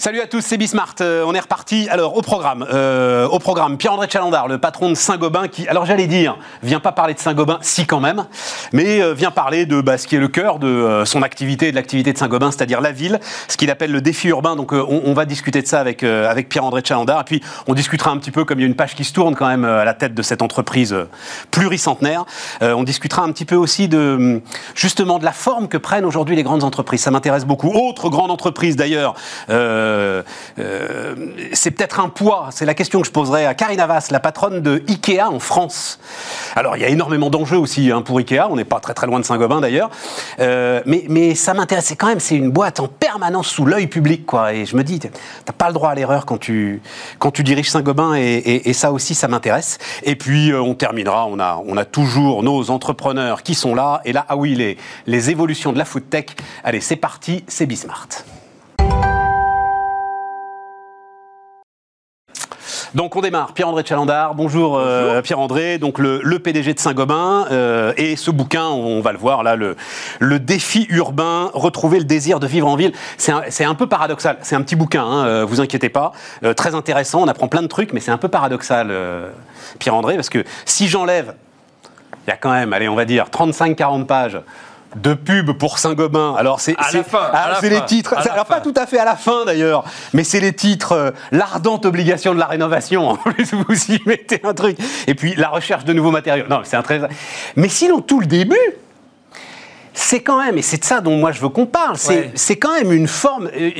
Salut à tous, c'est Bismart. Euh, on est reparti. Alors au programme, euh, au programme, Pierre-André Chalandard, le patron de Saint-Gobain, qui, alors j'allais dire, vient pas parler de Saint-Gobain, si quand même, mais euh, vient parler de bah, ce qui est le cœur de euh, son activité de l'activité de Saint-Gobain, c'est-à-dire la ville, ce qu'il appelle le défi urbain. Donc on, va discuter de ça avec avec Pierre-André Chalandard, et puis on discutera un petit peu, comme il y a une page qui se tourne quand même à la tête de cette entreprise pluricentenaire. On discutera un petit peu aussi de justement de la forme que prennent aujourd'hui les grandes entreprises. Ça m'intéresse beaucoup. Autre grande entreprise d'ailleurs. Euh, euh, c'est peut-être un poids, c'est la question que je poserai à Karine Havas, la patronne de Ikea en France. Alors il y a énormément d'enjeux aussi hein, pour Ikea, on n'est pas très très loin de Saint-Gobain d'ailleurs, Euh, mais, mais ça m'intéresse, c'est quand même. C'est une boîte en permanence sous l'œil public quoi, et je me dis, t'as pas le droit à l'erreur quand tu, diriges Saint-Gobain et, ça aussi ça m'intéresse. Et puis on terminera, on a, on a toujours nos entrepreneurs qui sont là, et là, ah oui, les, les évolutions de la food tech, allez c'est parti, c'est Bismart. Donc on démarre. Pierre-André Chalandard, bonjour, euh, Pierre-André, donc le, le PDG de Saint-Gobain. euh, et ce bouquin, on va le voir là, le, le défi urbain, retrouver le désir de vivre en ville. C'est un, peu paradoxal. C'est un petit bouquin, hein, euh, vous inquiétez pas. Euh, très intéressant, on apprend plein de trucs, mais c'est un peu paradoxal, Pierre-André, parce que si j'enlève, il y a quand même, allez, on va dire 35-40 pages de pub pour Saint-Gobain. Alors c'est ah, c'est les titres. à Alors pas tout à fait à la fin d'ailleurs, mais c'est les titres euh, l'ardente obligation de la rénovation. En plus vous y mettez un truc. Et puis la recherche de nouveaux matériaux. Non, c'est un très. Mais sinon tout le début. C'est quand même, et c'est de ça dont moi je veux qu'on parle, c'est Ouais. quand même une forme. euh,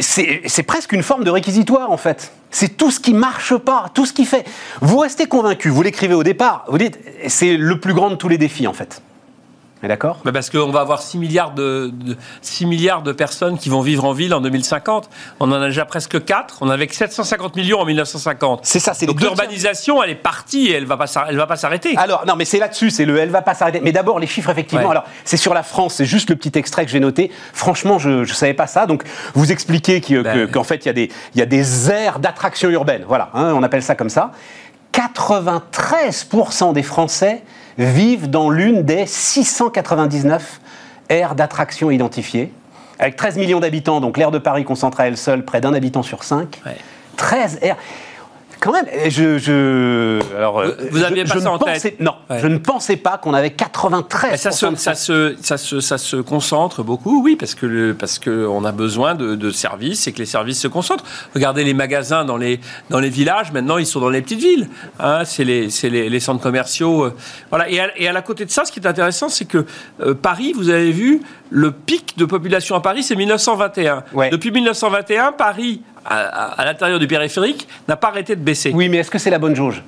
c'est c'est presque une forme de réquisitoire en fait. C'est tout ce qui marche pas, tout ce qui fait. Vous restez convaincu, vous l'écrivez au départ, vous dites c'est le plus grand de tous les défis en fait. D'accord? Bah parce qu'on va avoir 6 milliards de, de- 6 milliards de personnes qui vont vivre en ville en 2050. On en a déjà presque 4. On avait que 750 millions en 1950. C'est ça, c'est Donc l'urbanisation, elle est partie et elle va pas elle va pas s'arrêter. Alors, non, mais c'est là-dessus, c'est le elle va pas s'arrêter. Mais d'abord, les chiffres, effectivement. Ouais. Alors, c'est sur la France, c'est juste le petit extrait que j'ai noté. Franchement, je ne savais pas ça. Donc, vous expliquez Ben. qu'en fait, il y, a des- il y a des aires d'attraction urbaine. Voilà, hein, on appelle ça comme ça. 93% des Français vivent dans l'une des 699 aires d'attraction identifiées. Avec 13 millions d'habitants, donc l'aire de Paris concentre à elle seule près d'un habitant sur cinq. Ouais. 13 aires. Quand même, je. je alors, Vous je- aviez pas je ça en tête Non, Ouais. je ne pensais pas qu'on avait 93 Et ça, se, de ça, Français. se, ça, se, ça se concentre beaucoup, oui, parce que le, parce que on a besoin de, de services et que les services se concentrent. Regardez les magasins dans les, dans les villages, maintenant ils sont dans les petites villes. Hein, c'est les, les, les centres commerciaux. euh, voilà. Et à, et à la côté de ça, ce qui est intéressant, c'est que euh, Paris, vous avez vu, le pic de population à Paris, c'est 1921. Ouais. Depuis 1921, Paris, à, à- à l'intérieur du périphérique, n'a pas arrêté de baisser. Oui, mais est-ce que c'est la bonne jauge?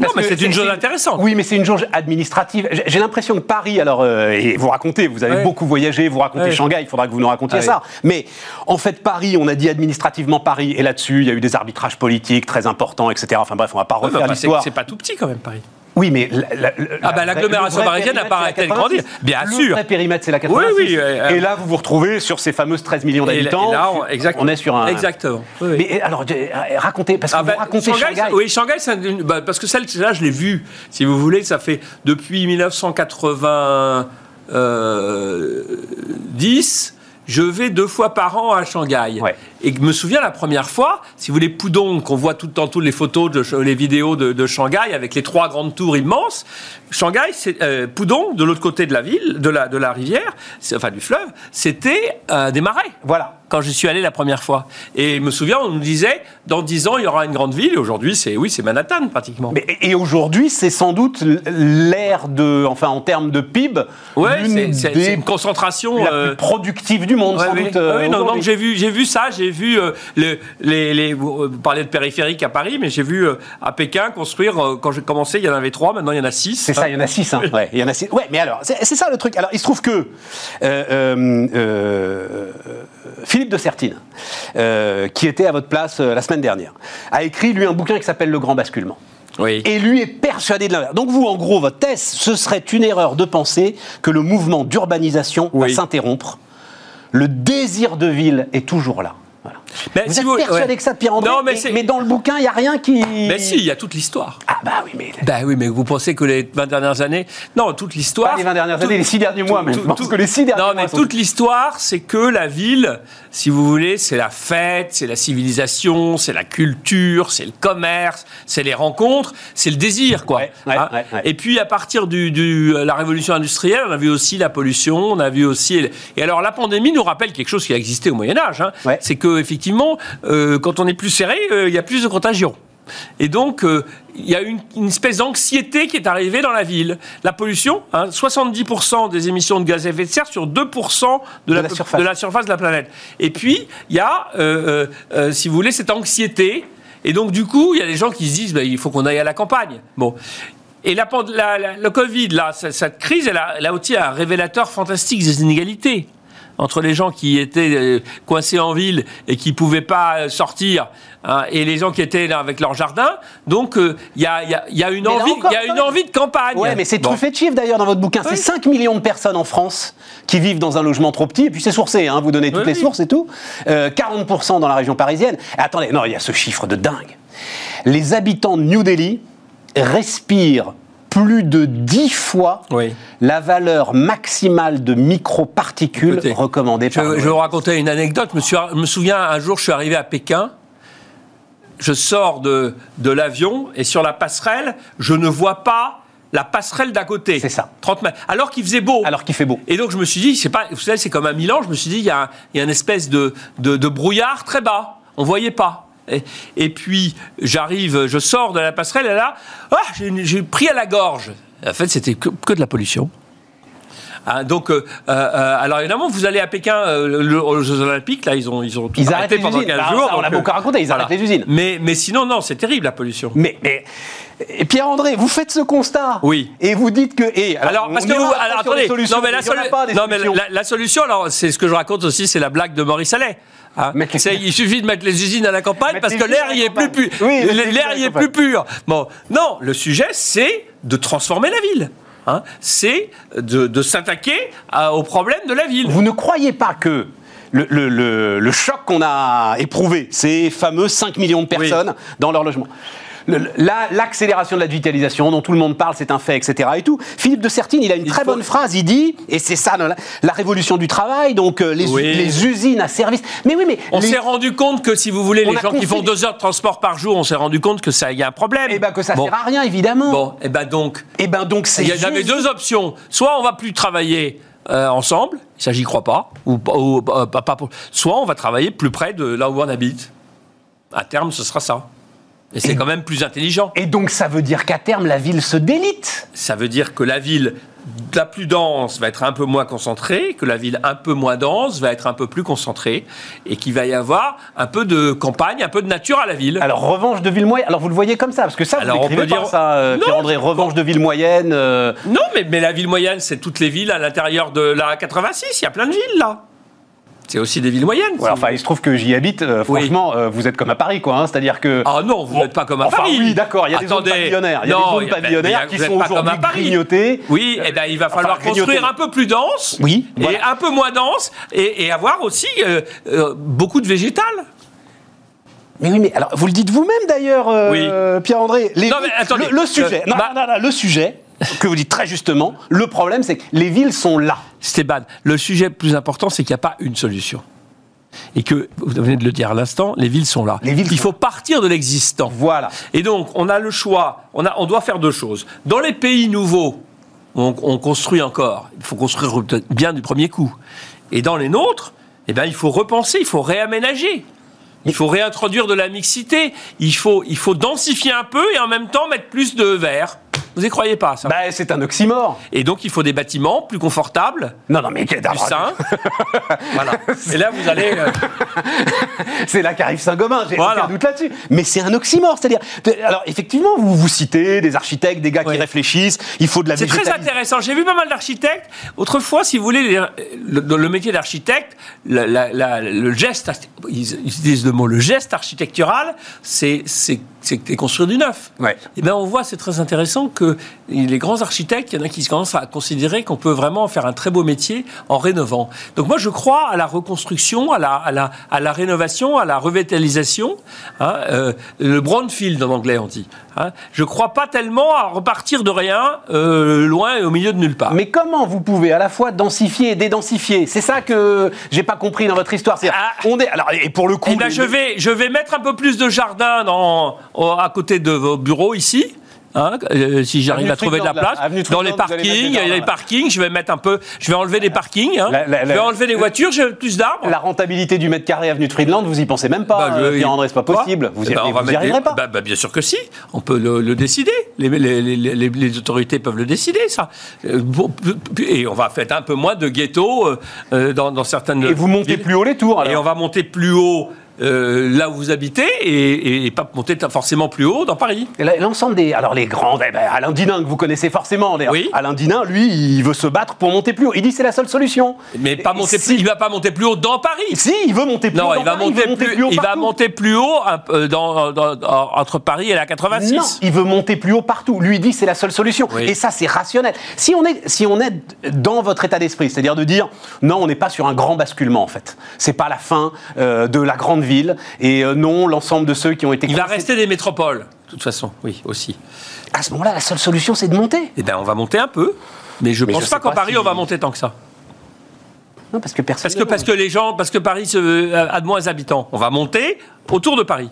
Non, mais c'est une jauge intéressante. Oui, mais c'est une jauge administrative. J'ai- l'impression que Paris, alors, euh, et vous racontez, vous avez Ouais. beaucoup voyagé, vous racontez Ouais. Shanghai, il faudra que vous nous racontiez Ouais. ça. Mais en fait, Paris, on a dit administrativement Paris, et là-dessus, il y a eu des arbitrages politiques très importants, etc. Enfin bref, on va pas refaire c'est l'histoire. c'est pas tout petit quand même, Paris. Oui, mais la- Ah bah, l'agglomération le parisienne de grandir. 86. Bien le sûr. vrai périmètre, c'est la 86. Oui, oui, euh, et là, vous vous retrouvez sur ces fameuses 13 millions d'habitants. et là, on, est sur un. Exactement. Oui. Mais alors, euh, racontez, parce que Ah vous bah, racontez Shanghai, oui, Shanghai, une- bah, parce que celle-là, je l'ai vue. Si vous voulez, ça fait depuis 1990. Je vais deux fois par an à Shanghai. Ouais. Et je me souviens la première fois, si vous voulez, Pudong, qu'on voit tout le temps toutes les photos, de, les vidéos de, de Shanghai avec les trois grandes tours immenses. Shanghai, c'est euh, Pudong, de l'autre côté de la ville, de la, de la rivière, enfin du fleuve, c'était euh, des marais Voilà. quand je suis allé la première fois. Et je me souviens, on nous disait, dans 10 ans, il y aura une grande ville. Et aujourd'hui, c'est oui, c'est Manhattan pratiquement. Mais, et aujourd'hui, c'est sans doute l'ère de, enfin, en termes de PIB, ouais, c'est- une concentration. la euh, plus productive du monde, ouais, sans oui. doute. Ah oui, non, donc j'ai vu, j'ai vu ça, j'ai vu euh, le- les, les, vous parlez de périphérique à Paris, mais j'ai vu euh, à Pékin construire. euh, quand j'ai commencé, il y en avait trois, maintenant il y en a six. C'est ça, il y en a six. Hein. Ouais, il y en a six. Ouais, mais alors, c'est ça le truc. Alors, il se trouve que euh, euh, euh, Philippe de Sertine, euh, qui était à votre place euh, la semaine dernière, a écrit, lui, un bouquin qui s'appelle Le Grand Basculement. Oui. Et lui est persuadé de l'inverse. Donc vous, en gros, votre thèse, ce serait une erreur de penser que le mouvement d'urbanisation va s'interrompre. Le désir de ville est toujours là. Mais vous si êtes vous- persuadé ouais. que ça, Pierre-André Non, mais mais dans le bouquin, il n'y a rien qui... Mais si, il y a toute l'histoire. Ah, bah oui, mais. Bah oui, mais vous pensez que les 20 dernières années. Non, toute l'histoire. Pas les 20 dernières années, les 6 derniers mois, même. tout- que les 6 derniers Non, mois. mais sont- toute l'histoire, c'est que la ville, si vous voulez, c'est la fête, c'est la civilisation, c'est la culture, c'est le commerce, c'est les rencontres, c'est le désir, quoi. Ouais, ouais, Hein. Et puis, à partir du, du- la révolution industrielle, on a vu aussi la pollution, on a vu aussi. Et alors, la pandémie nous rappelle quelque chose qui a existé au Moyen-Âge. hein. C'est que, effectivement, euh, quand on est plus serré, euh, il y a plus de contagion. Et donc, euh, il y a une, une espèce d'anxiété qui est arrivée dans la ville. La pollution, hein, 70% des émissions de gaz à effet de serre sur 2% de, la surface. de la surface de la planète. Et puis, il y a, euh, euh, euh, si vous voulez, cette anxiété. Et donc, du coup, il y a des gens qui se disent, bah, il faut qu'on aille à la campagne. Bon. Et la- la- le Covid, là, cette, cette crise, elle a, elle a aussi un révélateur fantastique des inégalités entre les gens qui étaient euh, coincés en ville et qui pouvaient pas euh, sortir hein, et les gens qui étaient là avec leur jardin. Donc, euh, il y, a, il y a- il y a une envie, encore, il y a une envie de campagne. Ouais, mais c'est Bon. truffé de chiffres d'ailleurs dans votre bouquin. C'est Oui. 5 millions de personnes en France qui vivent dans un logement trop petit. Et puis c'est sourcé, hein, vous donnez toutes Oui, les oui. sources et tout. Euh, 40% dans la région parisienne. Et attendez, non, il y a ce chiffre de dingue. Les habitants de New Delhi respirent plus de 10 fois Oui. la valeur maximale de microparticules Écoutez, recommandée Je, par je vais vous raconter une anecdote. Je me, suis- je me souviens, un jour, je suis arrivé à Pékin. Je sors de, de l'avion et sur la passerelle, je ne vois pas la passerelle d'à côté. C'est ça. 30 mètres. Alors qu'il faisait beau. Alors qu'il fait beau. Et donc je me suis dit, c'est pas, vous savez, c'est comme à Milan. Je me suis dit, il y a, un- il y a une espèce de, de, de brouillard très bas. On voyait pas. Et, et puis j'arrive, je sors de la passerelle et là, ah, j'ai pris à la gorge. En fait, c'était que, que de la pollution. Hein, donc, euh, euh, alors évidemment, vous allez à Pékin euh, le- aux Jeux Olympiques, là, ils ont, ils ont tout Ils arrêté pendant usines. 15 Bah, jours. ça, on l'a beaucoup raconté, ils arrêtent les usines. Mais, mais sinon, non, c'est terrible la pollution. Mais, mais Pierre-André, vous faites ce constat. Oui. Et vous dites que. Et, Alors, on parce que vous, alors attendez, non mais la, solu- pas non, mais la solution, alors c'est ce que je raconte aussi, c'est la blague de Maurice Allais. Hein. C'est- il suffit de mettre les usines à la campagne parce que l'air y est plus pur. Oui, mettre les l'air usines à la y est campagne. plus pur. Bon, non, le sujet c'est de transformer la ville. hein. C'est de, de s'attaquer aux problèmes de la ville. Vous ne croyez pas que le, le- le- le choc qu'on a éprouvé, ces fameux 5 millions de personnes dans leur logement, la- l'accélération de la digitalisation dont tout le monde parle, c'est un fait, etc. Et tout. Philippe de Sertine, il a une Il très faut- bonne phrase, il dit, et c'est ça, la, la révolution du travail, donc euh, les, Oui. les usines à service. Mais oui, mais On les- s'est rendu compte que si vous voulez, On les gens qui font deux heures de transport par jour, on s'est rendu compte que ça y a un problème. eh ben, que ça bon. sert à rien, évidemment. Bon, et ben donc, Et ben donc c'est Il y avait juste- deux options. Soit on va plus travailler euh, ensemble, ça j'y crois pas, ou, ou, euh, pas- pas soit on va travailler plus près de là où on habite. À terme, ce sera ça. Et c'est quand même plus intelligent. Et donc ça veut dire qu'à terme la ville se délite. Ça veut dire que la ville la plus dense va être un peu moins concentrée, que la ville un peu moins dense va être un peu plus concentrée, et qu'il va y avoir un peu de campagne, un peu de nature à la ville. Alors revanche de ville moyenne. Alors vous le voyez comme ça parce que ça Alors, vous on peut pas dire- ça, euh, Non. Revanche de ville moyenne. euh, Non, mais, mais la ville moyenne, c'est toutes les villes à l'intérieur de la 86. Il y a plein de villes là. C'est aussi des villes moyennes. Ouais, enfin, il se trouve que j'y habite. euh, Oui. franchement, euh, vous êtes comme à Paris, quoi. hein, C'est-à-dire que. Ah non, vous n'êtes pas comme à Enfin, Paris. oui, d'accord, il y a des zones pavillonnaires. Il y a Non, des zones ben, pavillonnaires qui sont êtes pas comme aujourd'hui à Paris. grignotées. Oui, eh ben, il va falloir Enfin, construire grignoter. un peu plus dense. Oui, Et voilà. un peu moins dense. Et, et avoir aussi euh, euh, beaucoup de végétal. Mais oui, mais alors vous le dites vous-même d'ailleurs, euh, Pierre-André. Les Non, villes- mais attendez, le, le sujet. euh, non, bah- non, non, non, le sujet que vous dites très justement. Le problème, c'est que les villes sont là. Stéban, le sujet le plus important, c'est qu'il n'y a pas une solution. Et que, vous venez de le dire à l'instant, les villes sont là. Les villes Il sont faut partir de l'existant. Voilà. Et donc, on a le choix, on, a, on doit faire deux choses. Dans les pays nouveaux, on, on construit encore. Il faut construire bien du premier coup. Et dans les nôtres, eh ben, il faut repenser, il faut réaménager. Il faut réintroduire de la mixité. Il faut, il faut densifier un peu et en même temps mettre plus de verre. Vous y croyez pas, ça Bah, c'est un oxymore. Et donc, il faut des bâtiments plus confortables, Non, non, mais plus sains. voilà. Et là, vous allez... euh, c'est là qu'arrive Saint-Gobain, j'ai Voilà. aucun doute là-dessus. Mais c'est un oxymore, c'est-à-dire, alors effectivement, vous vous citez des architectes, des gars Oui. qui réfléchissent. Il faut de la C'est très intéressant. J'ai vu pas mal d'architectes. Autrefois, si vous voulez, les- le, dans le métier d'architecte, le geste, ils, ils utilisent le mot, le geste architectural, c'est c'est construire du neuf. Ouais. Et ben on voit, c'est très intéressant que les grands architectes, il y en a qui commencent à considérer qu'on peut vraiment faire un très beau métier en rénovant. Donc moi, je crois à la reconstruction, à la, à la, à la rénovation, à la revitalisation. hein, euh, le brownfield en anglais, on dit. Hein. Je ne crois pas tellement à repartir de rien, euh, loin et au milieu de nulle part. Mais comment vous pouvez à la fois densifier et dédensifier? C'est ça que j'ai pas compris dans votre histoire. Ah. on est alors et pour le coup, eh ben, je vais je vais mettre un peu plus de jardin dans, à côté de vos bureaux ici. Hein, euh, si j'arrive à trouver de la place. Dans les parkings, les parkings, je vais mettre un peu, je vais enlever des parkings, hein. je vais enlever des voitures, j'ai plus d'arbres. La rentabilité du mètre carré avenue de Friedland, vous y pensez même pas, bah, euh, Pierre-André, c'est pas possible. Vous y, bah, arriverez pas. Bah, bah, bien sûr que si, on peut le, décider. Les, les, les, les, autorités peuvent le décider, ça. Euh, et on va faire un peu moins de ghetto dans, dans, certaines. Et vous montez plus haut les tours. Alors. Et on va monter plus haut euh, là où vous habitez et, pas monter forcément plus haut dans Paris. L'ensemble des. Alors, les grands. Eh ben, Alain Dinin, que vous connaissez forcément. Oui. Alain Dinin, lui, il veut se battre pour monter plus haut. Il dit c'est la seule solution. Mais pas monter plus, il va pas monter plus haut dans Paris. Si, il veut monter plus haut. Non, il, va monter, plus, haut. Il va monter plus haut dans, entre Paris et la 86. Non, il veut monter plus haut partout. Lui, il dit c'est la seule solution. Et ça, c'est rationnel. Si on, est, si on est dans votre état d'esprit, c'est-à-dire de dire non, on n'est pas sur un grand basculement, en fait. C'est pas la fin euh, de la grande ville. Et euh, non, l'ensemble de ceux qui ont été. Il va rester des métropoles, de toute façon, oui, aussi. À ce moment-là, la seule solution, c'est de monter. Eh bien, on va monter un peu. Mais je ne pense pas qu'en Paris, on va monter tant que ça. Non, parce que personne. Parce que, parce que les gens, parce que Paris a de moins habitants. On va monter autour de Paris.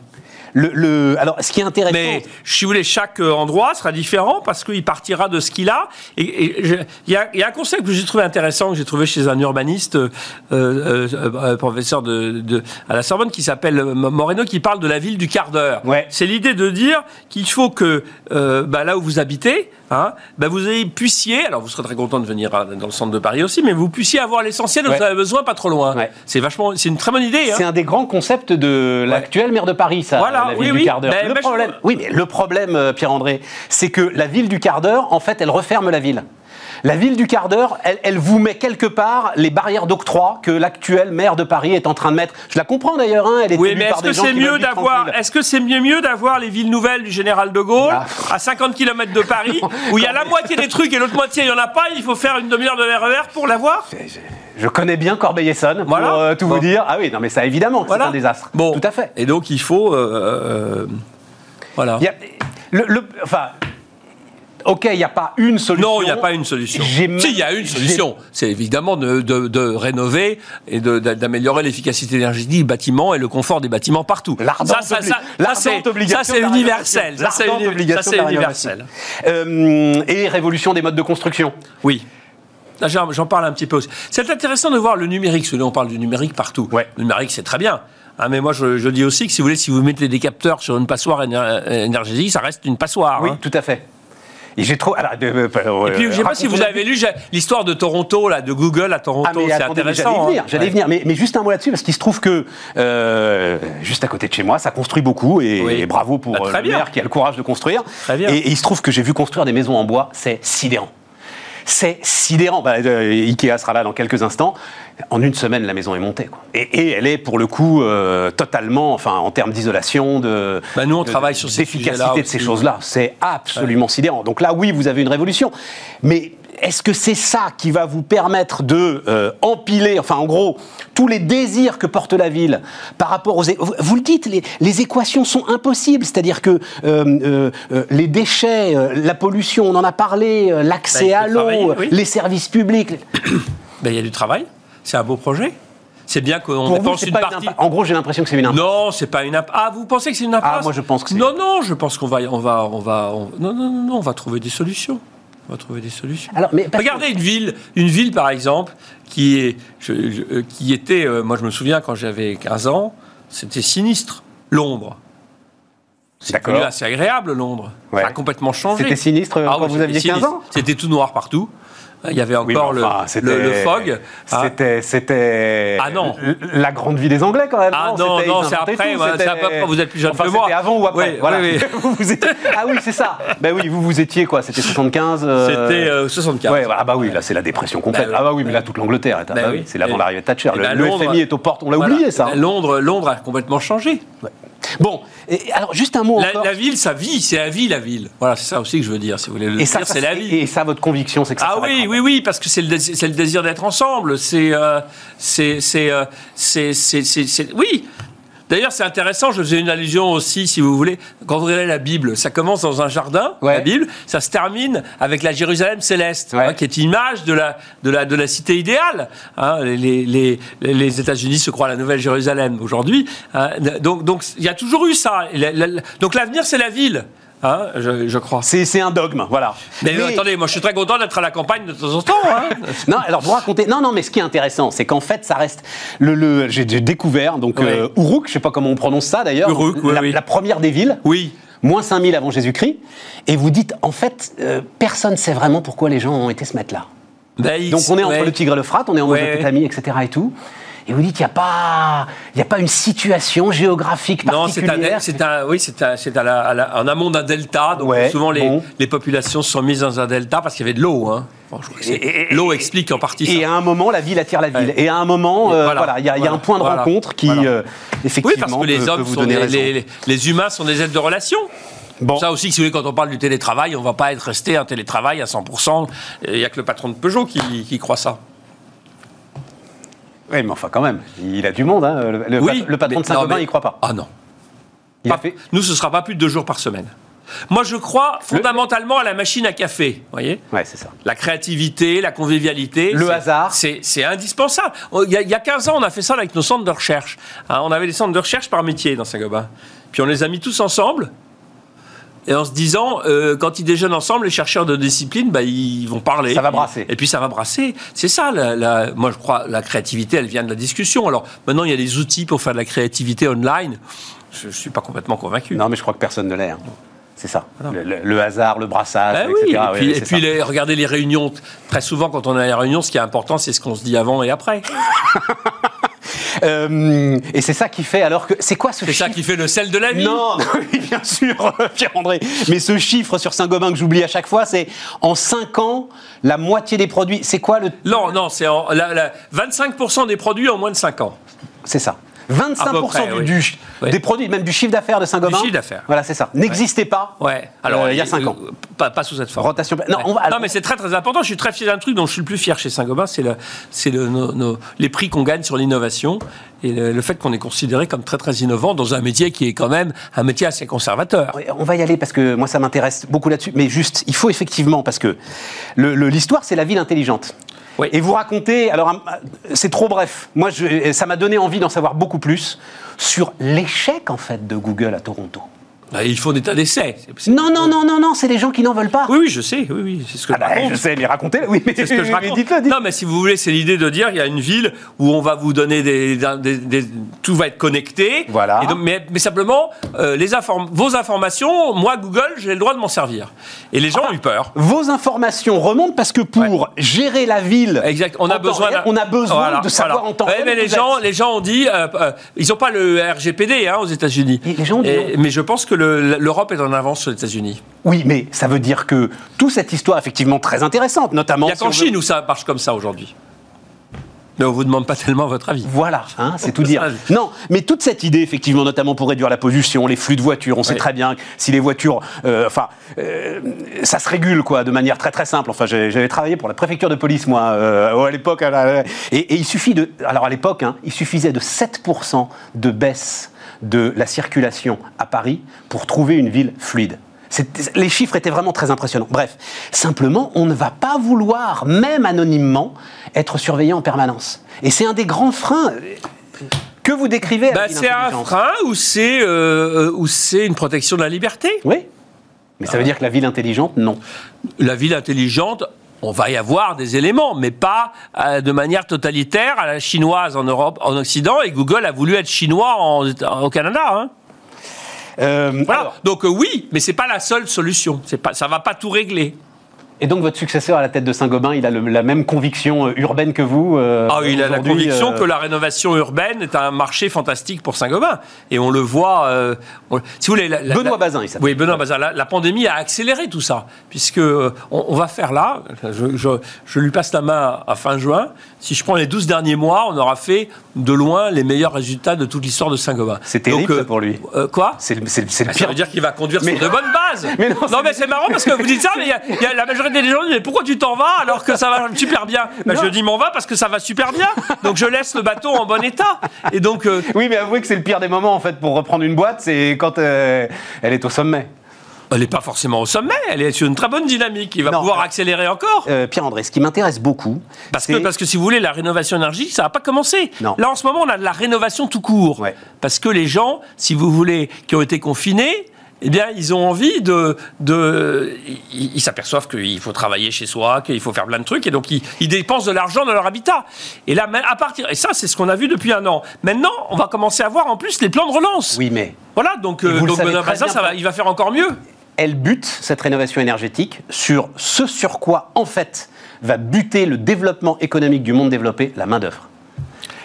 Le, alors, ce qui est intéressant. Mais si vous voulez, chaque euh, endroit sera différent parce qu'il partira de ce qu'il a. Et il y, a, y, a un concept que j'ai trouvé intéressant, que j'ai trouvé chez un urbaniste, euh, euh, euh professeur de, de, à la Sorbonne, qui s'appelle Moreno, qui parle de la ville du quart d'heure. Ouais. C'est l'idée de dire qu'il faut que euh, bah, là où vous habitez, hein, bah, vous puissiez, alors vous serez très content de venir dans le centre de Paris aussi, mais vous puissiez avoir l'essentiel dont vous avez besoin pas trop loin. Ouais. C'est vachement, c'est une très bonne idée. Hein. C'est un des grands concepts de l'actuel maire de Paris, ça. Voilà la ville oui, du quart d'heure. le problème, oui, mais le problème, euh, Pierre-André, c'est que la ville du quart d'heure, en fait, elle referme la ville. La ville du quart d'heure, elle, vous met quelque part les barrières d'octroi que l'actuel maire de Paris est en train de mettre. Je la comprends d'ailleurs, hein, elle est Oui, mais est-ce que c'est mieux d'avoir, est-ce que c'est mieux, mieux d'avoir les villes nouvelles du général de Gaulle ah. à 50 km de Paris, où il y a la moitié des trucs et l'autre moitié il n'y en a pas, il faut faire une demi-heure de RER pour l'avoir? Je connais bien Corbeil-Essonne, pour euh, tout vous dire. Ah oui, non, mais ça, évidemment, c'est un désastre. Bon. Tout à fait. Et donc, il faut. Euh, euh, voilà. le, enfin, Ok, il n'y a pas une solution. Non, il n'y a pas une solution. Si, il y a une solution. C'est évidemment de, rénover et d'améliorer l'efficacité énergétique du bâtiment et le confort des bâtiments partout. Ça, ça, ça, ça c'est universel. Ça, c'est universel. Euh, et révolution des modes de construction. Oui. J'en parle un petit peu aussi. C'est intéressant de voir le numérique, parce que on parle du numérique partout. Ouais. Le numérique, c'est très bien. Ah, mais moi, je, dis aussi que si vous voulez, si vous mettez des capteurs sur une passoire énergétique, ça reste une passoire. Oui, hein. tout à fait. Et j'ai trop. Alors, et puis, je sais pas si vous avez lu l'histoire de Toronto, là, de Google à Toronto. Ah, c'est intéressant. J'allais venir, j'allais venir. Mais, mais, juste un mot là-dessus, parce qu'il se trouve que euh, juste à côté de chez moi, ça construit beaucoup. Et, bravo pour bah, le maire qui a le courage de construire. Et, et, il se trouve que j'ai vu construire des maisons en bois. C'est sidérant. C'est sidérant. Bah, euh, Ikea sera là dans quelques instants. En une semaine, la maison est montée. Et, elle est, pour le coup, euh, totalement, enfin, en termes d'isolation, de. Bah nous, on travaille sur ces d'efficacité de ces choses-là. C'est absolument sidérant. Donc là, oui, vous avez une révolution. Mais est-ce que c'est ça qui va vous permettre de euh, empiler, enfin en gros, tous les désirs que porte la ville par rapport aux... Vous le dites, les, équations sont impossibles, c'est-à-dire que euh, euh, les déchets, la pollution, on en a parlé, l'accès bah, à l'eau, les services publics... Ben, il y a du travail, c'est un beau projet. C'est bien qu'on dépense une partie. en gros, j'ai l'impression que c'est une impasse. Non, c'est pas une impasse. Ah, vous pensez que c'est une impasse Ah, moi je pense que c'est. Non, non, je pense qu'on va, on va, on va, non, non, non, on va trouver des solutions. On va trouver des solutions. Alors, mais Regardez une ville, une ville par exemple, qui, est, euh, qui était, euh, moi je me souviens quand j'avais 15 ans, c'était sinistre, Londres. C'est assez agréable, Londres. Ça a complètement changé. C'était sinistre ah quand vous aviez 15 ans? C'était tout noir partout. Il y avait encore le, le, fog. Ah. C'était, c'était ah non. la grande vie des Anglais quand même. Ah non, non, c'est après. vous êtes plus jeune que moi. C'était avant ou après? Voilà. ah oui, c'est ça. Ben oui, vous vous étiez quoi? C'était 75 euh, C'était 64. Ouais, ah bah oui, là c'est la dépression complète. Ben ah bah oui, mais là toute l'Angleterre est. Ben oui. C'est l'avant l'arrivée de Thatcher. Le, ben FMI est aux portes. On l'a oublié ça. Londres, Londres a complètement changé. Bon, alors juste un mot la, encore. La ville, ça vit, c'est la vie, la ville. Voilà, c'est ça aussi que je veux dire. Si vous voulez le et ça, c'est la vie. Et ça, votre conviction, c'est que ça. Ah oui, oui, oui, parce que c'est le, le, désir d'être ensemble. C'est, euh, c'est, euh, c'est, c'est, c'est, oui. D'ailleurs, c'est intéressant, je faisais une allusion aussi, si vous voulez, quand vous regardez la Bible, ça commence dans un jardin, Ouais. la Bible, ça se termine avec la Jérusalem céleste, Ouais. hein, qui est une image de la, de la, de la cité idéale. hein. les, les, les États-Unis se croient la nouvelle Jérusalem aujourd'hui. hein. donc, donc, il y a toujours eu ça. Donc, l'avenir, c'est la ville, hein, je, je crois. C'est un dogme, voilà. Mais, euh, attendez, moi, je suis très content d'être à la campagne de temps en temps. hein. Non, alors vous racontez. Non, non, mais ce qui est intéressant, c'est qu'en fait, ça reste le. le j'ai découvert donc Ouais. euh, Uruk, je sais pas comment on prononce ça d'ailleurs. Uruk, oui, la, oui. la première des villes. Oui. Moins 5000 avant Jésus-Christ. Et vous dites, en fait, euh, personne ne sait vraiment pourquoi les gens ont été se mettre là. Il- Donc on est entre ouais. le Tigre et l'Euphrate, on est en Ouais. Mésopotamie, etc. et tout. Et vous dites, il n'y a, pas- il y a pas une situation géographique Non, c'est particulière. un, c'est un, oui, c'est en amont d'un delta. Donc Ouais, souvent les, bon. les populations sont mises dans un delta parce qu'il y avait de l'eau. Hein. Bon, Et- et- l'eau explique en partie Et ça. à un moment, la ville attire la ville. Ouais. Et à un moment, Et euh, voilà, voilà, il y a, il y a un voilà, point de voilà, rencontre qui, voilà. euh, Oui, effectivement, parce que les peut- peut hommes vous sont donner raison. les, les- les humains sont des êtres de relation. Bon. Ça aussi, si vous voulez, quand on parle du télétravail, on ne va pas être resté un télétravail à 100%. Il n'y a que le patron de Peugeot qui, qui croit ça. Oui, mais enfin, quand même, il a du monde. Hein. Le, le oui, le patron de Saint-Gobain, il croit pas. Ah non. Il a Pas- fait. Nous, ce ne sera pas plus de deux jours par semaine. Moi, je crois fondamentalement à la machine à café. Voyez Ouais, c'est ça. La créativité, la convivialité. Le hasard. C'est indispensable. Il y, a, il y a 15 ans, on a fait ça avec nos centres de recherche. Hein, on avait des centres de recherche par métier dans Saint-Gobain. Puis on les a mis tous ensemble. Et en se disant, euh, quand ils déjeunent ensemble, les chercheurs de discipline, bah, ils vont parler. Ça va brasser. Et puis ça va brasser. C'est ça, la, la- moi je crois, la créativité, elle vient de la discussion. Alors maintenant, il y a des outils pour faire de la créativité online. Je ne suis pas complètement convaincu. Non, mais je crois que personne ne l'est. hein. C'est ça. Le, le- le hasard, le brassage, Ben etc. oui, et puis, et les- regardez les réunions. Très souvent, quand on a les réunions, ce qui est important, c'est ce qu'on se dit avant et après. Euh, et c'est ça qui fait alors que. C'est quoi ce C'est ça chiffre qui fait le sel de la vie. Non, oui, bien sûr, Pierre-André. Mais ce chiffre sur Saint-Gobain que j'oublie à chaque fois, c'est en 5 ans, la moitié des produits. C'est quoi le. Non, non, c'est en- la- la- 25% des produits en moins de 5 ans. C'est ça. 25% À peu près, du, oui. du- Oui. des produits, même du chiffre d'affaires de Saint-Gobain. Du chiffre d'affaires. Voilà, c'est ça. N'existait pas. Ouais. Euh, il y a 5 ans. euh, Pas, pas sous cette forme. Rotation. Non, Ouais. on va- Non, mais c'est très très important. Je suis très fier d'un truc dont je suis le plus fier chez Saint-Gobain, c'est le, le, nos- les prix qu'on gagne sur l'innovation et le, le fait qu'on est considéré comme très très innovant dans un métier qui est quand même un métier assez conservateur. On va y aller parce que moi ça m'intéresse beaucoup là-dessus. Mais juste, il faut effectivement, parce que l'histoire c'est la ville intelligente. Et vous racontez, alors c'est trop bref. Moi ça m'a donné envie d'en savoir beaucoup plus sur l'échec en fait de Google à Toronto. Bah, Il faut des tas d'essais. Non, non, non, non, non, c'est les gens qui n'en veulent pas. Oui, oui, je sais. Oui, oui, c'est ce que Ah je bah, raconte. je sais, mais racontez Oui, mais, C'est ce que je raconte. dites-le, dites Non, mais si vous voulez, c'est l'idée de dire il y a une ville où on va vous donner des, des- des- tout va être connecté. Voilà. Et donc- mais, mais simplement, euh, les inform- vos informations, moi Google, j'ai le droit de m'en servir. Et les gens ont eu peur. Vos informations remontent parce que pour gérer la ville, Exact. On a besoin. réel, on a besoin Voilà, de savoir voilà. en temps Ouais, réel mais où les gens, les gens ont dit, euh, euh, ils n'ont pas le RGPD hein, aux États-Unis. Et les gens ont dit Et- non. Mais je pense que le- l'Europe est en avance sur les États-Unis. Oui, mais ça veut dire que toute cette histoire effectivement très intéressante, notamment. Il n'y a si qu'en veut- Chine où ça marche comme ça aujourd'hui. Mais on vous demande pas tellement votre avis. Voilà, hein, c'est tout dire. Non, mais toute cette idée, effectivement, notamment pour réduire la pollution, les flux de voitures, on sait très bien que si les voitures, euh, enfin, euh, ça se régule, quoi, de manière très très simple. Enfin, j'avais travaillé pour la préfecture de police, moi, euh, à l'époque, et il suffit de, alors à l'époque, hein, il suffisait de 7% de baisse de la circulation à Paris pour trouver une ville fluide. Les chiffres étaient vraiment très impressionnants. Bref, simplement, on ne va pas vouloir, même anonymement, être surveillé en permanence. Et c'est un des grands freins que vous décrivez. Bah, c'est un frein ou c'est euh, ou c'est une protection de la liberté? Oui. Mais ça veut dire que la ville intelligente, non. La ville intelligente, on va y avoir des éléments, mais pas euh, de manière totalitaire à la chinoise en Europe, en Occident. Et Google a voulu être chinois en- au Canada. hein. Euh, Voilà. alors, Donc euh, oui, mais c'est pas la seule solution. C'est pas, ça va pas tout régler. Et donc votre successeur à la tête de Saint-Gobain, il a le- la même conviction euh, urbaine que vous euh, Ah, il a la conviction euh, que la rénovation urbaine est un marché fantastique pour Saint-Gobain. Et on le voit. euh, on- si vous voulez, la- la- Benoît la- Bazin, il s'appelle. Oui, Benoît Bazin. La, pandémie a accéléré tout ça, puisque on, on va faire là. Je, je- je lui passe la main à fin juin. Si je prends les 12 derniers mois, on aura fait de loin les meilleurs résultats de toute l'histoire de Saint-Gobain. C'est terrible, Donc, ça, pour lui. euh, quoi C'est le, c'est le- c'est le Ah, ça pire. veut dire qu'il va conduire Mais- sur de bonnes bases. Mais non, mais c'est marrant parce que vous dites ça, mais il y a- il y a la majorité des gens disent mais pourquoi tu t'en vas alors que ça va super bien ben, Je dis m'en va parce que ça va super bien. Donc je laisse le bateau en bon état. Et donc. Euh, oui, mais avouez que c'est le pire des moments en fait pour reprendre une boîte, c'est quand euh, elle est au sommet. Elle n'est pas forcément au sommet, elle est sur une très bonne dynamique. Il va pouvoir accélérer encore. Pierre-André, ce qui m'intéresse beaucoup. Parce que, parce que si vous voulez, la rénovation énergétique, ça n'a pas commencé. Là, en ce moment, on a de la rénovation tout court. Parce que les gens, si vous voulez, qui ont été confinés, eh bien, ils ont envie de. de ils s'aperçoivent qu'il faut travailler chez soi, qu'il faut faire plein de trucs, et donc ils, dépensent de l'argent dans leur habitat. Et là, à partir. Et ça, c'est ce qu'on a vu depuis un an. Maintenant, on va commencer à voir en plus les plans de relance. Oui, mais. Voilà, donc, euh, donc ça va, il va faire encore mieux. Elle bute, cette rénovation énergétique, sur ce sur quoi, en fait, va buter le développement économique du monde développé, la main-d'œuvre.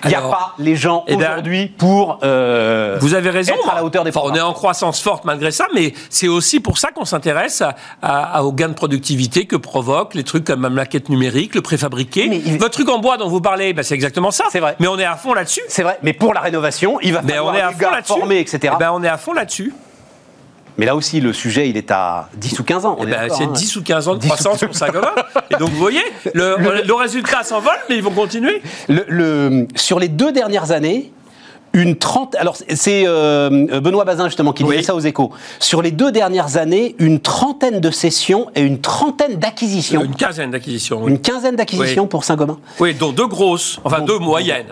Il n'y a pas les gens eh ben, aujourd'hui pour euh, vous avez raison, être à la hauteur des On est en croissance forte malgré ça, mais c'est aussi pour ça qu'on s'intéresse à, aux gains de productivité que provoquent les trucs comme la quête numérique, le préfabriqué. Votre truc en bois dont vous parlez, ben, c'est exactement ça. C'est vrai. Mais on est à fond là-dessus. C'est vrai. Mais pour la rénovation, il va falloir on est à des gars formés, etc. Eh ben, on est à fond là-dessus. Mais là aussi, le sujet, il est à 10 ou 15 ans. Eh ben, c'est 10 hein. ou 15 ans de croissance pour Saint-Gobain. Et donc, vous voyez, le, résultat s'envole, mais ils vont continuer. Le, sur les deux dernières années, une trentaine. Alors, c'est euh, Benoît Bazin, justement, qui disait ça aux échos. Sur les deux dernières années, une trentaine de cessions et une trentaine d'acquisitions. Une quinzaine d'acquisitions. Une quinzaine d'acquisitions pour Saint-Gobain. Oui, dont deux grosses, enfin deux moyennes.